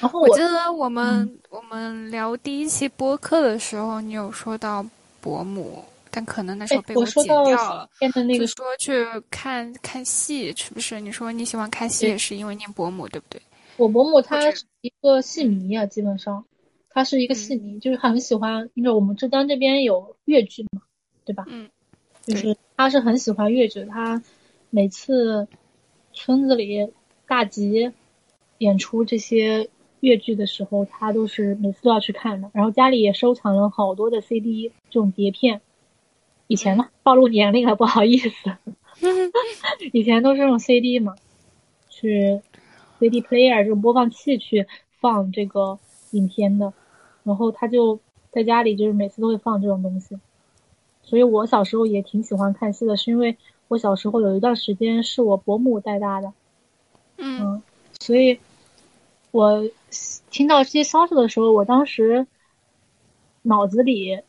然后我我记得我们、我们聊第一期播客的时候，你有说到伯母，但可能那时候哎被我说到掉了。变的那个说去看看戏，是不是？你说你喜欢看戏也是因为念伯母，对不对？我伯母她是一个戏迷啊，基本上，她是一个戏迷，就是很喜欢，因为我们浙江这边有粤剧嘛，对吧？嗯，就是她是很喜欢粤剧，她每次村子里大集演出这些越剧的时候，他都是每次都要去看的。然后家里也收藏了好多的 CD 这种碟片，以前呢暴露年龄了，不好意思，以前都是用 CD 嘛，去 CD player 这种播放器去放这个影片的，然后他就在家里就是每次都会放这种东西，所以我小时候也挺喜欢看戏的，是因为我小时候有一段时间是我伯母带大的，嗯。嗯，所以我听到这些消息的时候，我当时脑子里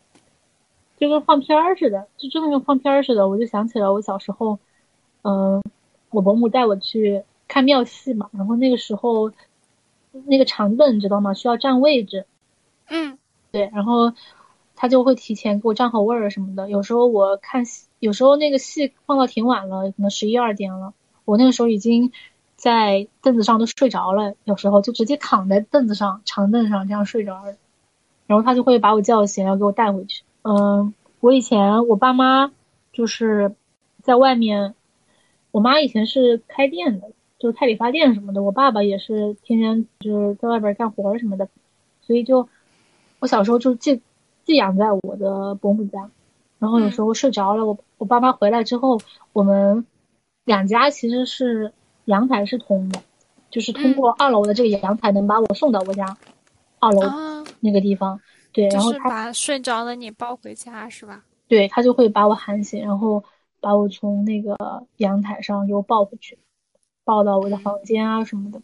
就跟放片儿似的，就真的跟放片儿似的。我就想起了我小时候，嗯、我伯母带我去看庙戏嘛，然后那个时候那个长凳你知道吗？需要占位置，嗯对，然后他就会提前给我占好位儿什么的。有时候我看戏，有时候那个戏放到挺晚了，可能十一二点了，我那个时候已经在凳子上都睡着了，有时候就直接躺在凳子上、长凳上这样睡着了。然后他就会把我叫醒，要给我带回去。嗯，我以前我爸妈就是在外面，我妈以前是开店的，就是开理发店什么的。我爸爸也是天天就是在外边干活什么的，所以就我小时候就寄寄养在我的伯母家。然后有时候睡着了，我我爸妈回来之后，我们两家其实是阳台是通的，就是通过二楼的这个阳台能把我送到我家二楼啊，那个地方。对，然就是后他把睡着的你抱回家是吧？对他就会把我喊醒，然后把我从那个阳台上又抱回去，抱到我的房间啊什么的。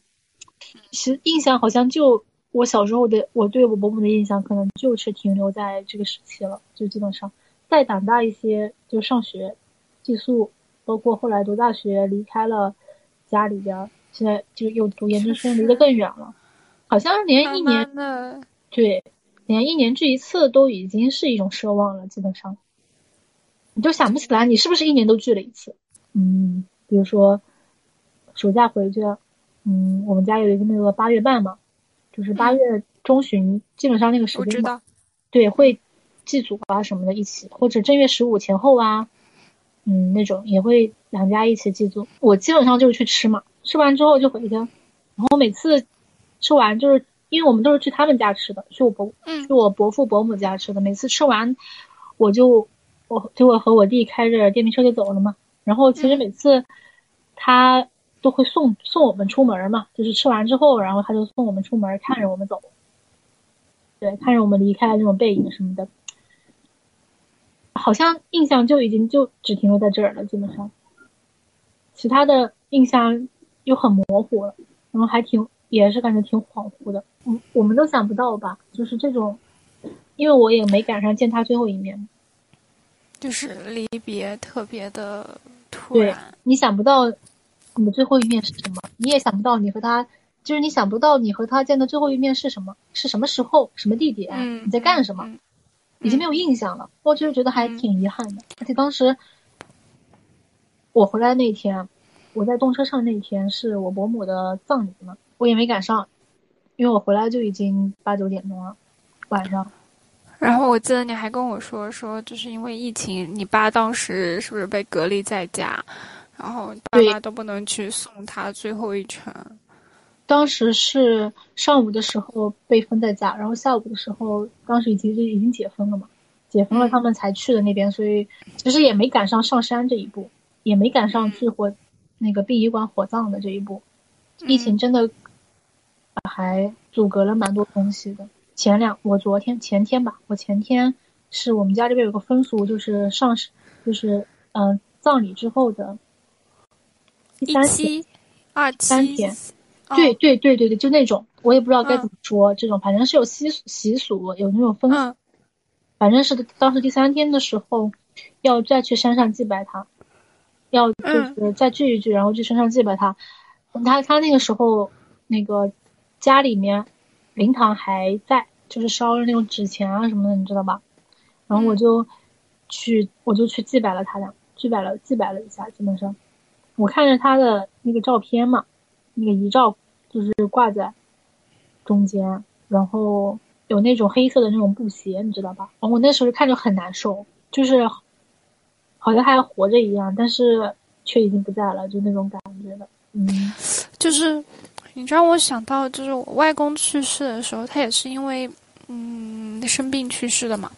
其实印象好像就我小时候的，我对我伯母的印象可能就是停留在这个时期了，就基本上再长大一些就上学、寄宿，包括后来读大学离开了家里边，现在就又读研究生，离得更远了，好像连一年的对，连一年聚一次都已经是一种奢望了，基本上你就想不起来你是不是一年都聚了一次。嗯，比如说暑假回去。嗯，我们家有一个那个八月半嘛，就是八月中旬，基本上那个时间嘛，对，会祭祖啊什么的一起，或者正月十五前后啊，嗯，那种也会两家一起祭祖。我基本上就是去吃嘛，吃完之后就回家，然后每次吃完就是因为我们都是去他们家吃的，去我伯，去我伯父伯母家吃的。每次吃完，我就我就会和我弟开着电瓶车就走了嘛。然后其实每次他。都会送送我们出门嘛，就是吃完之后，然后他就送我们出门，看着我们走，对，看着我们离开的那种背影什么的，好像印象就已经就只停留在这儿了，基本上，其他的印象又很模糊了，然后还挺也是感觉挺恍惚的，嗯，我们都想不到吧，就是这种，因为我也没赶上见他最后一面，就是离别特别的突然，你想不到。你的最后一面是什么？你也想不到，你和他就是你想不到你和他见的最后一面是什么？是什么时候？什么地点？你在干什么？已经没有印象了。我就是觉得还挺遗憾的。而且当时我回来那天，我在动车上那天是我伯母的葬礼嘛，我也没赶上，因为我回来就已经八九点钟了，晚上。然后我记得你还跟我说说，就是因为疫情，你爸当时是不是被隔离在家？然后爸妈都不能去送他最后一程。当时是上午的时候被封在家，然后下午的时候，当时已经是已经解封了嘛，解封了他们才去的那边，所以其实也没赶上上山这一步，也没赶上去火那个殡仪馆火葬的这一步。疫情真的还阻隔了蛮多东西的。前两我昨天前天吧，我前天是我们家这边有个风俗，就是上就是嗯葬礼之后的。第三天，二三天，对对对对对，就那种，我也不知道该怎么说，这种反正是有习习俗，有那种风俗，反正是当时第三天的时候，要再去山上祭拜他，要就是再聚一聚，然后去山上祭拜他。他他那个时候那个家里面灵堂还在，就是烧了那种纸钱啊什么的，你知道吧？然后我就去我就去祭拜了他俩，祭拜了祭拜了一下，基本上。我看着他的那个照片嘛，那个遗照就是挂在中间，然后有那种黑色的那种布鞋，你知道吧？我那时候看着很难受，就是好像还活着一样，但是却已经不在了，就那种感觉的。嗯，就是你知道，我想到就是我外公去世的时候，他也是因为。嗯，生病去世的嘛。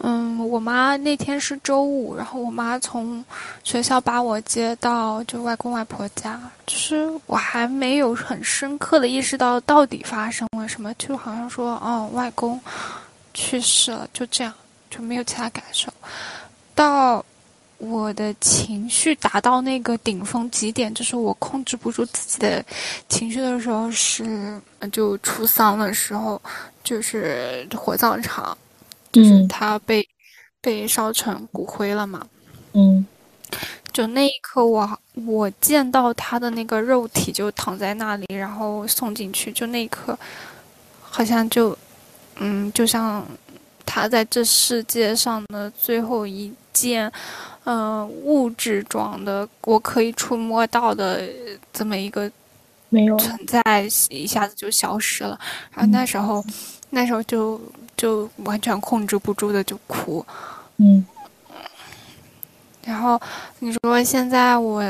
嗯，我妈那天是周五，然后我妈从学校把我接到就外公外婆家，就是我还没有很深刻的意识到到底发生了什么，就好像说哦，外公去世了，就这样，就没有其他感受。到我的情绪达到那个顶峰极点，就是我控制不住自己的情绪的时候，是就出丧的时候。就是火葬场，就是他被被烧成骨灰了嘛。嗯，就那一刻，我我见到他的那个肉体就躺在那里，然后送进去，就那一刻，好像就，嗯，就像他在这世界上的最后一件，嗯，物质状的我可以触摸到的这么一个没有存在，一下子就消失了。然后那时候。那时候就就完全控制不住的就哭，嗯，然后你说现在我，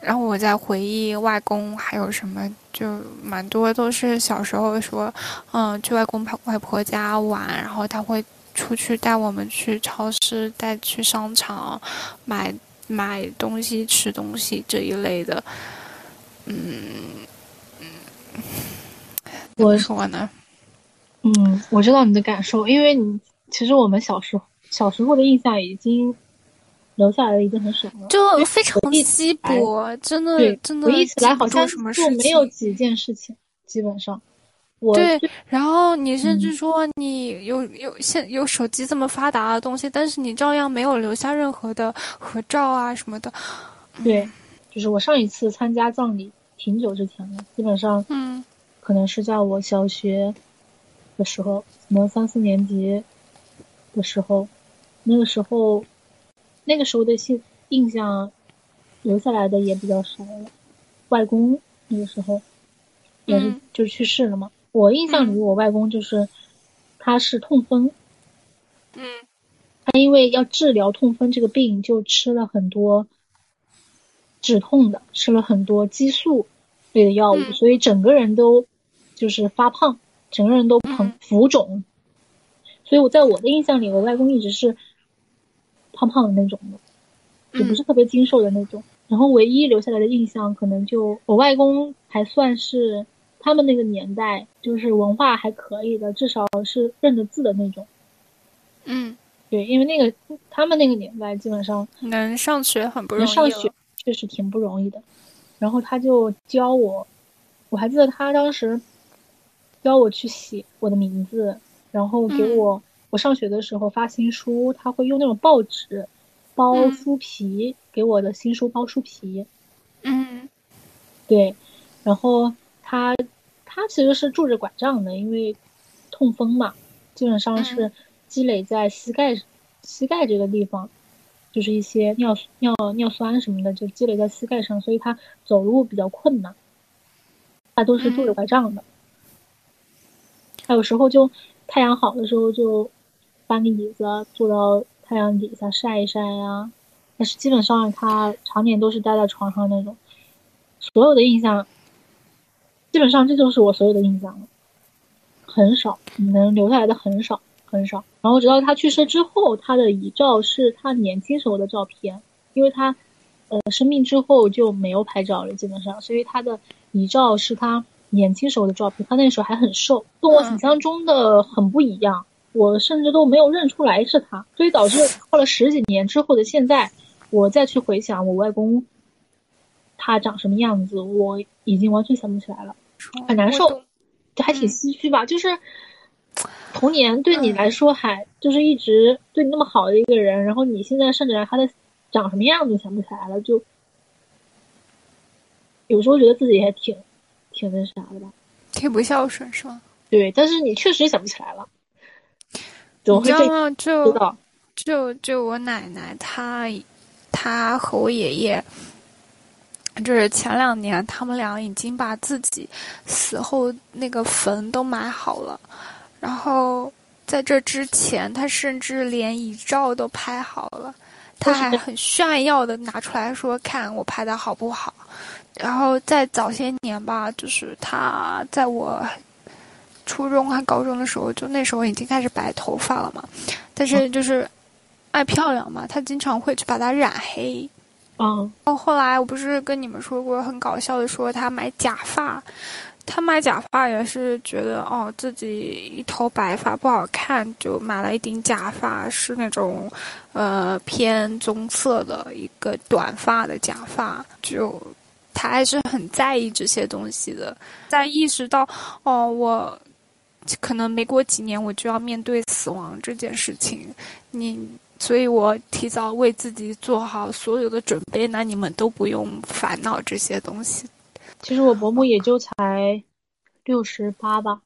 然后我在回忆外公还有什么，就蛮多都是小时候说，嗯，去外公外婆家玩，然后他会出去带我们去超市，带去商场买买东西吃东西这一类的，嗯嗯，我说呢。嗯，我知道你的感受，因为你其实我们小时候小时候的印象已经留下来的已经很少了，就非常稀薄，真的对，真的回忆起来好像就没有几件事情，基本上。我对，然后你甚至嗯说你有有现有手机这么发达的东西，但是你照样没有留下任何的合照啊什么的。对，就是我上一次参加葬礼挺久之前了，基本上嗯可能是在我小学的时候，可能三四年级的时候，那个时候，那个时候的印印象留下来的也比较少了。外公那个时候也是嗯就去世了嘛。我印象里，嗯我外公就是他是痛风，嗯。他因为要治疗痛风这个病，就吃了很多止痛的，吃了很多激素类的药物，嗯。所以整个人都就是发胖，整个人都膨嗯。浮肿。所以我在我的印象里，我外公一直是胖胖的那种的，也不是特别精瘦的那种。然后唯一留下来的印象，可能就我外公还算是他们那个年代，就是文化还可以的，至少是认得字的那种。嗯，对，因为那个他们那个年代基本上能上学很不容易能上学确实挺不容易的。然后他就教我，我还记得他当时教我去写我的名字，然后给嗯我、我上学的时候发新书，他会用那种报纸包嗯书皮、给我的新书包书皮。嗯对，然后他他其实是拄着拐杖的，因为痛风嘛，基本上是积累在膝盖膝盖这个地方，就是一些尿尿尿酸什么的就积累在膝盖上，所以他走路比较困难，他都是拄着拐杖的。他有时候就太阳好的时候就搬个椅子坐到太阳底下晒一晒呀、但是基本上他常年都是待在床上那种。所有的印象，基本上这就是我所有的印象了，很少能留下来的很少很少。然后直到他去世之后，他的遗照是他年轻时候的照片，因为他呃生病之后就没有拍照了，基本上，所以他的遗照是他年轻时候的照片。他那时候还很瘦，跟我想象中的很不一样，我甚至都没有认出来是他，所以导致过了十几年之后的现在，我再去回想我外公。他长什么样子，我已经完全想不起来了，很难受还挺嗯唏嘘吧。就是童年对你来说还就是一直对你那么好的一个人，然后你现在甚至连他的长什么样子想不起来了，就有时候觉得自己还挺挺那啥的吧。挺不孝顺是吗？对，但是你确实想不起来了，你知道吗？就？就就我奶奶，她她和我爷爷，就是前两年他们俩已经把自己死后那个坟都买好了，然后在这之前，他甚至连遗照都拍好了，他还很炫耀的拿出来说：“看我拍的好不好？”然后在早些年吧，就是他在我初中还高中的时候，就那时候已经开始白头发了嘛，但是就是爱漂亮嘛，他经常会去把它染黑。嗯，然后后来我不是跟你们说过，很搞笑的说他买假发，他买假发也是觉得哦自己一头白发不好看，就买了一顶假发，是那种呃偏棕色的一个短发的假发，就他还是很在意这些东西的，在意识到哦我可能没过几年我就要面对死亡这件事情，你。所以我提早为自己做好所有的准备，那你们都不用烦恼这些东西。其实我伯母也就才六十八吧，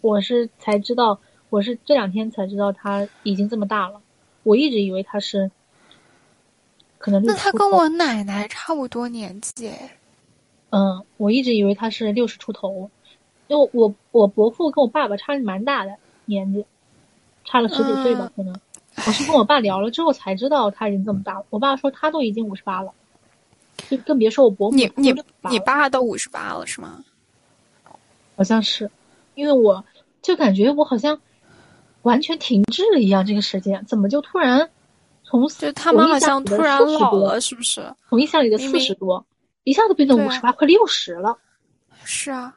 我是才知道，我是这两天才知道他已经这么大了。我一直以为他是可能那他跟我奶奶差不多年纪，嗯，我一直以为他是六十出头，因为我我伯父跟我爸爸差的蛮大的年纪，差了十几岁吧，嗯可能。我是跟我爸聊了之后才知道他已经这么大了。我爸说他都已经五十八了，就更别说我伯母你你你爸都五十八了是吗？好像是，因为我就感觉我好像完全停滞了一样，这个时间怎么就突然从就他们好像突然老了，是不是？从印象里的四十多，一下子变成五十八，快六十了。是啊，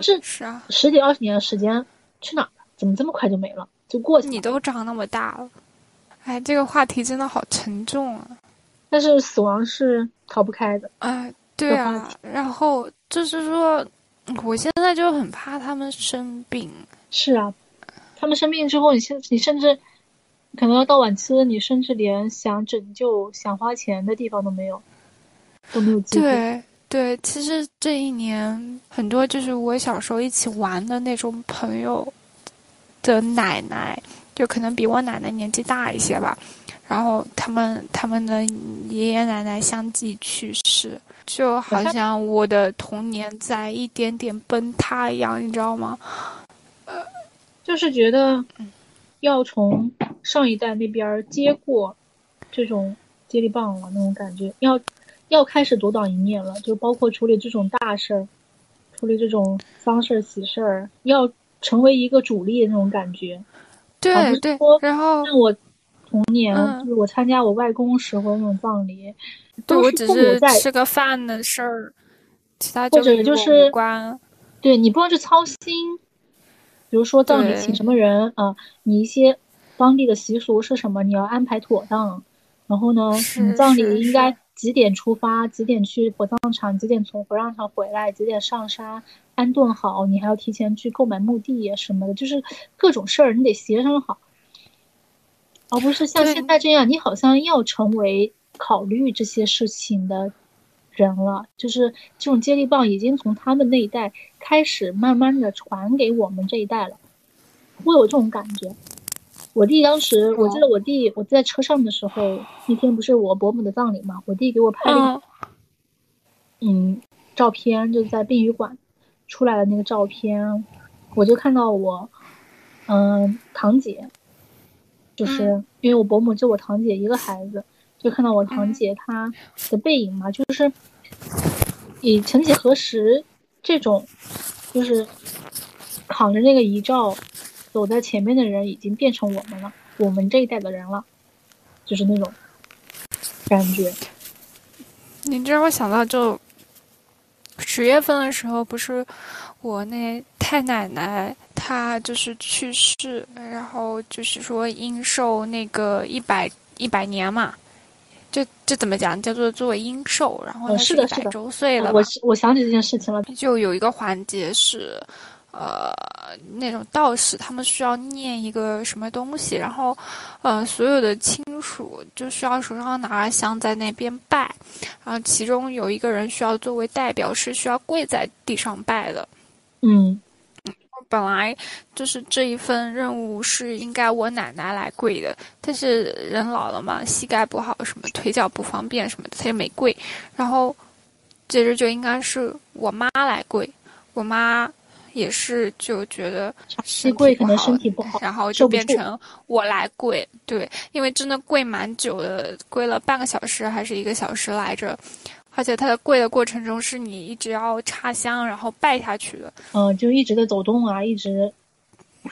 这是啊，十几二十年的时间去哪儿了？怎么这么快就没了？就过去了。你都长那么大了，哎，这个话题真的好沉重啊！但是死亡是逃不开的。哎，对啊，然后就是说，我现在就很怕他们生病。是啊，他们生病之后，你现你甚至可能要到晚期了，你甚至连想拯救、想花钱的地方都没有，都没有机会。对对，其实这一年很多就是我小时候一起玩的那种朋友的奶奶。就可能比我奶奶年纪大一些吧，然后他们他们的爷爷奶奶相继去世，就好像我的童年在一点点崩塌一样，你知道吗？呃，就是觉得要从上一代那边接过这种接力棒了，那种感觉，要要开始独当一面了，就包括处理这种大事儿，处理这种丧事儿喜事儿，要成为一个主力那种感觉。对对，然后像我童年，就是我参加我外公时候那种葬礼，对我只是吃个饭的事儿，其他或者就是关。对你不用去操心，比如说葬礼请什么人啊，你一些当地的习俗是什么，你要安排妥当。然后呢，你葬礼应该几点出发，几点去火葬场，几点从火葬场回来，几点上山。安顿好，你还要提前去购买墓地呀什么的，就是各种事儿你得协商好，而不是像现在这样，你好像要成为考虑这些事情的人了。就是这种接力棒已经从他们那一代开始慢慢的传给我们这一代了，会有这种感觉。我弟当时，我记得我弟我在车上的时候，那天不是我伯母的葬礼嘛，我弟给我拍了，嗯，照片，就在殡仪馆。出来的那个照片，我就看到我，嗯，堂姐，就是因为我伯母就我堂姐一个孩子，就看到我堂姐她的背影嘛，就是以曾几何时，这种就是扛着那个遗照走在前面的人，已经变成我们了，我们这一代的人了，就是那种感觉。你这让我想到就。十月份的时候，不是我那太奶奶她就是去世，然后就是说阴寿那个一百一百年嘛，这这怎么讲？叫做作为阴寿，然后是的，一百周岁了。我我想起这件事情了，就有一个环节是。呃，那种道士他们需要念一个什么东西，然后，呃，所有的亲属就需要手上拿着香在那边拜，然后其中有一个人需要作为代表，是需要跪在地上拜的。嗯，本来就是这一份任务是应该我奶奶来跪的，但是人老了嘛，膝盖不好，什么腿脚不方便什么的，她就没跪。然后接着就应该是我妈来跪，我妈。也是就觉得身跪可能身体不好，然后就变成我来跪。对，因为真的跪蛮久的，跪了半个小时还是一个小时来着。而且它的跪的过程中是你一直要插香，然后拜下去的。嗯，就一直在走动啊，一直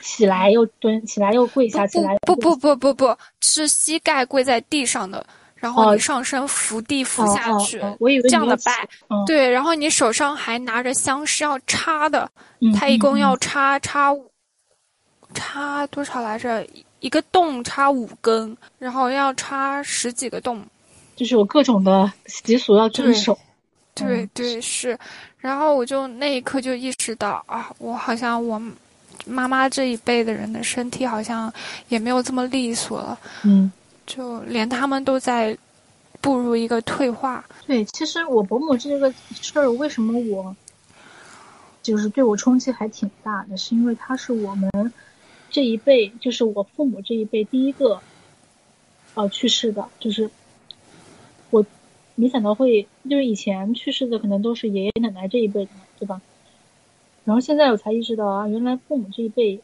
起来又蹲，起来又跪下，起来不不不不不是膝盖跪在地上的。然后你上身伏地伏下去，这样的拜，对。然后你手上还拿着香是要插的，它一共要插插插多少来着？一个洞插五根，然后要插十几个洞，就是有各种的习俗要遵守。对对是，然后我就那一刻就意识到啊，我好像我妈妈这一辈的人的身体好像也没有这么利索了。嗯。就连他们都在步入一个退化。对，其实我伯母这个事儿，为什么我就是对我冲击还挺大的？是因为她是我们这一辈，就是我父母这一辈第一个呃去世的，就是我没想到会，就是以前去世的可能都是爷爷奶奶这一辈的，对吧？然后现在我才意识到啊，原来父母这一辈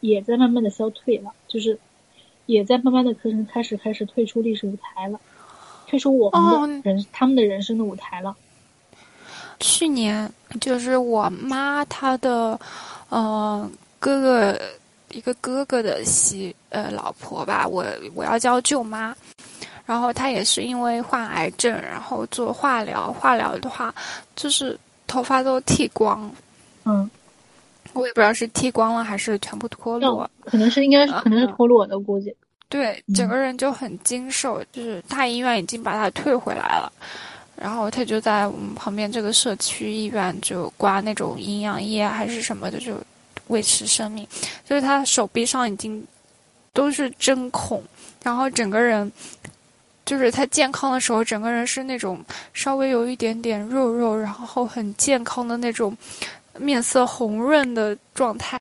也在慢慢的消退了，就是。也在慢慢的开始开始开始退出历史舞台了，退出我们的人他们的人生的舞台了。去年就是我妈她的，呃哥哥一个哥哥的媳呃老婆吧，我我要叫舅妈，然后她也是因为患癌症，然后做化疗，化疗的话就是头发都剃光，嗯。我也不知道是剃光了还是全部脱落，可能是应该是可能是脱落的估计。对，整个人就很精瘦，就是大医院已经把他退回来了，然后他就在我们旁边这个社区医院就挂那种营养液还是什么的，就维持生命。就是他手臂上已经都是针孔，然后整个人就是他健康的时候，整个人是那种稍微有一点点肉肉，然后很健康的那种。面色红润的状态，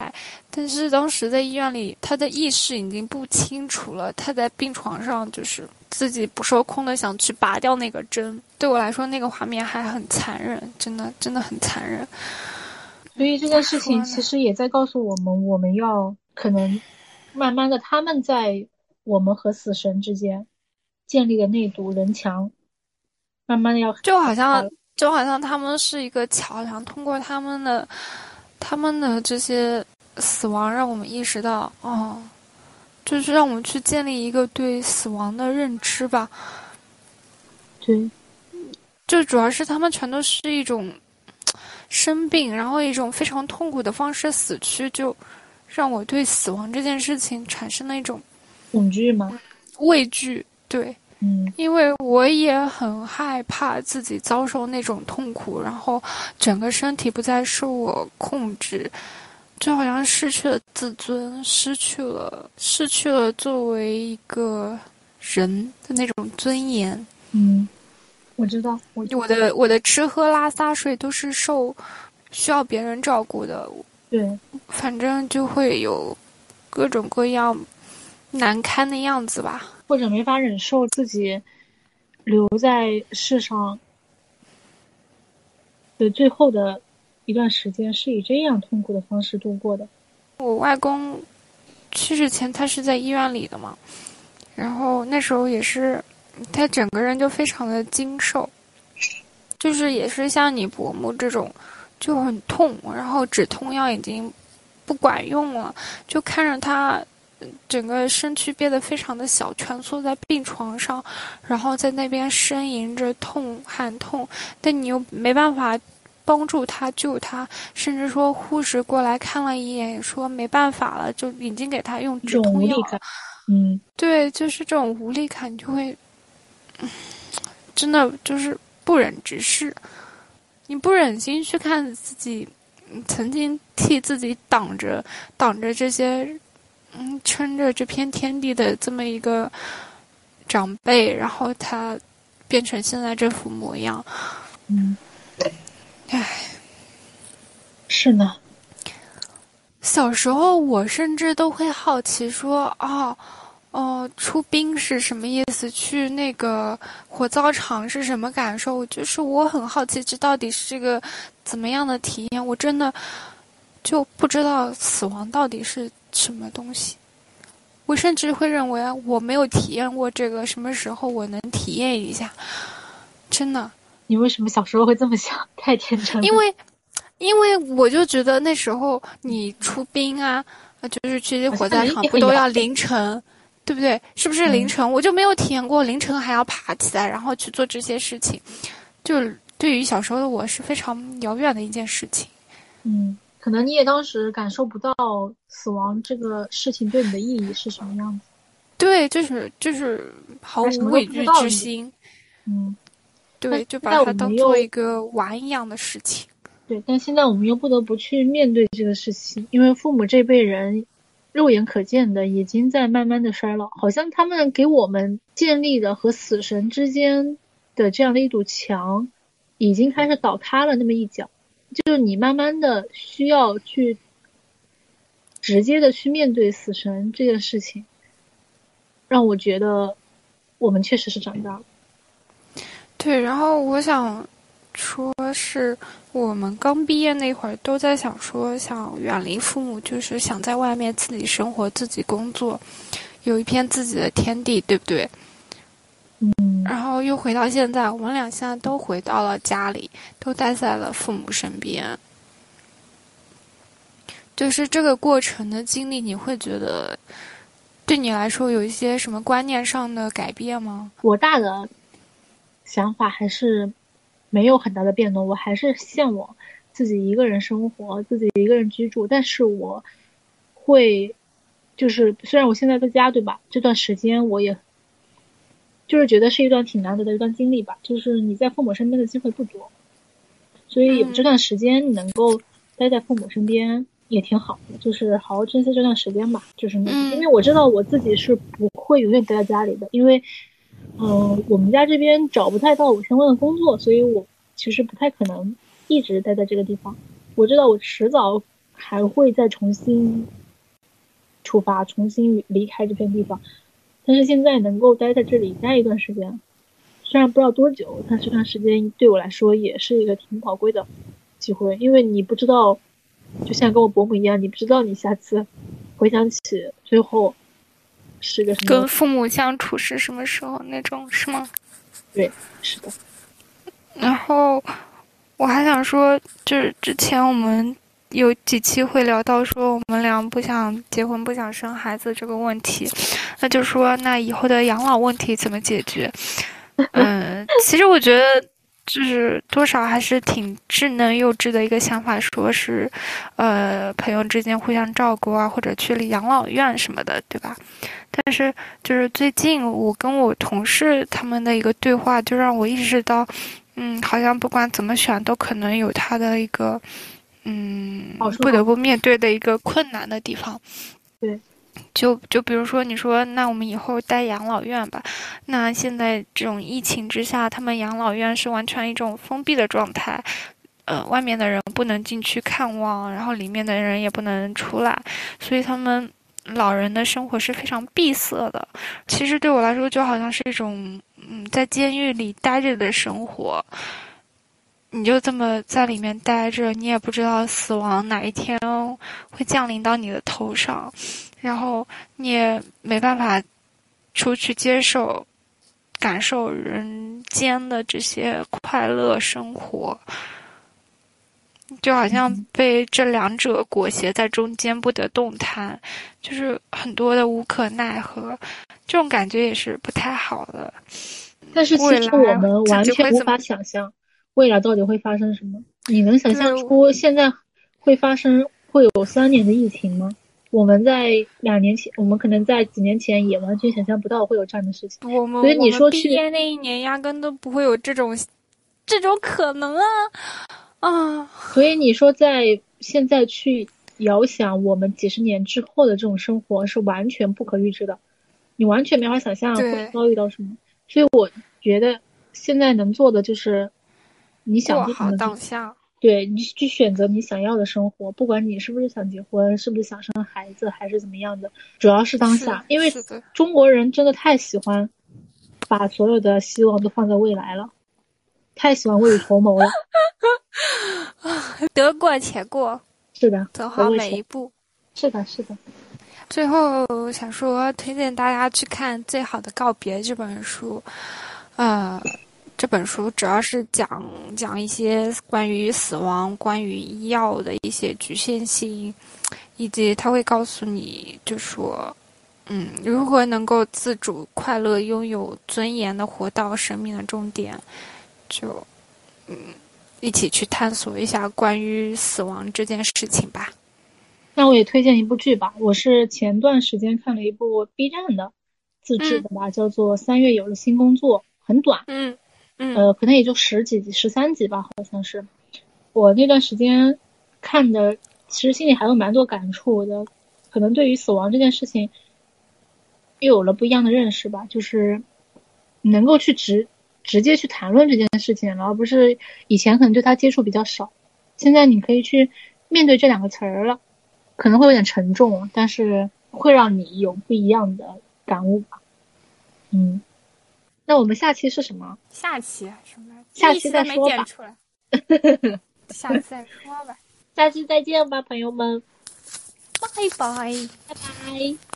但是当时在医院里，他的意识已经不清楚了。他在病床上，就是自己不受控的想去拔掉那个针。对我来说，那个画面还很残忍，真的，真的很残忍。所以这件事情其实也在告诉我们，我们要可能慢慢的，他们在我们和死神之间建立的那堵人墙，慢慢的要就好像。就好像他们是一个桥梁，通过他们的、他们的这些死亡，让我们意识到，哦，就是让我们去建立一个对死亡的认知吧。对，就主要是他们全都是一种生病，然后一种非常痛苦的方式死去，就让我对死亡这件事情产生了一种恐惧吗？畏惧，对。嗯，因为我也很害怕自己遭受那种痛苦，然后整个身体不再受我控制，就好像失去了自尊，失去了失去了作为一个人的那种尊严。嗯，我知道，我我的我的吃喝拉撒睡都是受需要别人照顾的。对，反正就会有各种各样难堪的样子吧。或者没法忍受自己留在世上的最后的一段时间是以这样痛苦的方式度过的。我外公去世前，他是在医院里的嘛，然后那时候也是他整个人就非常的精瘦，就是也是像你伯母这种就很痛，然后止痛药已经不管用了，就看着他。整个身躯变得非常的小，蜷缩在病床上，然后在那边呻吟着痛喊痛，但你又没办法帮助他救他，甚至说护士过来看了一眼，也说没办法了，就已经给他用止痛药。嗯，对，就是这种无力感就会，真的就是不忍直视，你不忍心去看自己曾经替自己挡着挡着这些。嗯，撑着这片天地的这么一个长辈，然后他变成现在这副模样，嗯，唉，是呢。小时候我甚至都会好奇说，哦，哦，出兵是什么意思？去那个火葬场是什么感受？就是我很好奇，这到底是个怎么样的体验？我真的就不知道死亡到底是。什么东西？我甚至会认为我没有体验过这个，什么时候我能体验一下？真的？你为什么小时候会这么想？太天真了。因为，因为我就觉得那时候你出兵啊，就是去火葬场不都要凌晨，对不对？是不是凌晨？我就没有体验过凌晨还要爬起来，然后去做这些事情，就对于小时候的我是非常遥远的一件事情。嗯。可能你也当时感受不到死亡这个事情对你的意义是什么样子，对，就是就是毫无畏惧之心，嗯，对，就把它当做一个玩一样的事情。对，但现在我们又不得不去面对这个事情，因为父母这辈人，肉眼可见的已经在慢慢的衰老，好像他们给我们建立的和死神之间的这样的一堵墙，已经开始倒塌了那么一角。就是你慢慢的需要去直接的去面对死神这件事情，让我觉得我们确实是长大了。对，然后我想说是我们刚毕业那会儿都在想说想远离父母，就是想在外面自己生活、自己工作，有一片自己的天地，对不对？嗯，然后又回到现在，我们俩现在都回到了家里，都待在了父母身边。就是这个过程的经历，你会觉得对你来说有一些什么观念上的改变吗？我大的想法还是没有很大的变动，我还是向往自己一个人生活，自己一个人居住，但是我会就是虽然我现在在家，对吧？这段时间我也，就是觉得是一段挺难得的一段经历吧。就是你在父母身边的机会不多，所以有这段时间你能够待在父母身边也挺好的。就是好好珍惜这段时间吧。就是，因为我知道我自己是不会永远待在家里的，因为，嗯，我们家这边找不太到我相关的工作，所以我其实不太可能一直待在这个地方。我知道我迟早还会再重新。出发，重新离开这片地方，但是现在能够待在这里待一段时间，虽然不知道多久，但这段时间对我来说也是一个挺宝贵的机会，因为你不知道，就像跟我伯母一样，你不知道你下次回想起最后是个什么。跟父母相处是什么时候那种是吗？对，是的。然后我还想说，就是之前我们。有几期会聊到说我们俩不想结婚、不想生孩子这个问题，那就说那以后的养老问题怎么解决？嗯，其实我觉得就是多少还是挺稚嫩幼稚的一个想法，说是呃朋友之间互相照顾啊，或者去养老院什么的，对吧？但是就是最近我跟我同事他们的一个对话，就让我意识到，嗯，好像不管怎么选，都可能有他的一个。嗯，不得不面对的一个困难的地方。对，就就比如说，你说那我们以后待养老院吧，那现在这种疫情之下，他们养老院是完全一种封闭的状态，呃，外面的人不能进去看望，然后里面的人也不能出来，所以他们老人的生活是非常闭塞的。其实对我来说，就好像是一种嗯，在监狱里待着的生活。你就这么在里面待着，你也不知道死亡哪一天会降临到你的头上，然后你也没办法出去接受、感受人间的这些快乐生活，就好像被这两者裹挟在中间不得动弹，就是很多的无可奈何，这种感觉也是不太好的。但是其实我们完全无法想象。未来到底会发生什么？你能想象出现在会发生会有三年的疫情吗？我们在两年前，我们可能在几年前也完全想象不到会有这样的事情。我们所以你说毕业那一年压根都不会有这种这种可能啊啊！所以你说在现在去遥想我们几十年之后的这种生活是完全不可预知的，你完全没法想象会遭遇到什么。所以我觉得现在能做的就是。你想过好当下，对你去选择你想要的生活，不管你是不是想结婚，是不是想生孩子，还是怎么样的，主要是当下。因为中国人真的太喜欢把所有的希望都放在未来了，太喜欢未雨绸缪了。得过且过，是的，走好每一步。是的，是的。最后想说，推荐大家去看《最好的告别》这本书，啊。这本书主要是讲讲一些关于死亡、关于医药的一些局限性，以及他会告诉你，就说，嗯，如何能够自主、快乐、拥有尊严的活到生命的终点，就，嗯，一起去探索一下关于死亡这件事情吧。那我也推荐一部剧吧，我是前段时间看了一部 B 站的自制的吧，叫做《三月有了新工作》，很短，嗯。呃，可能也就十几集、十三集吧，好像是。我那段时间看的，其实心里还有蛮多感触的。可能对于死亡这件事情，又有了不一样的认识吧。就是能够去直直接去谈论这件事情，而不是以前可能对他接触比较少。现在你可以去面对这两个词儿了，可能会有点沉重，但是会让你有不一样的感悟吧。嗯。那我们下期是什么？下期什么？下期再说吧。下期再说吧。下期再见吧，朋友们。拜拜。拜拜。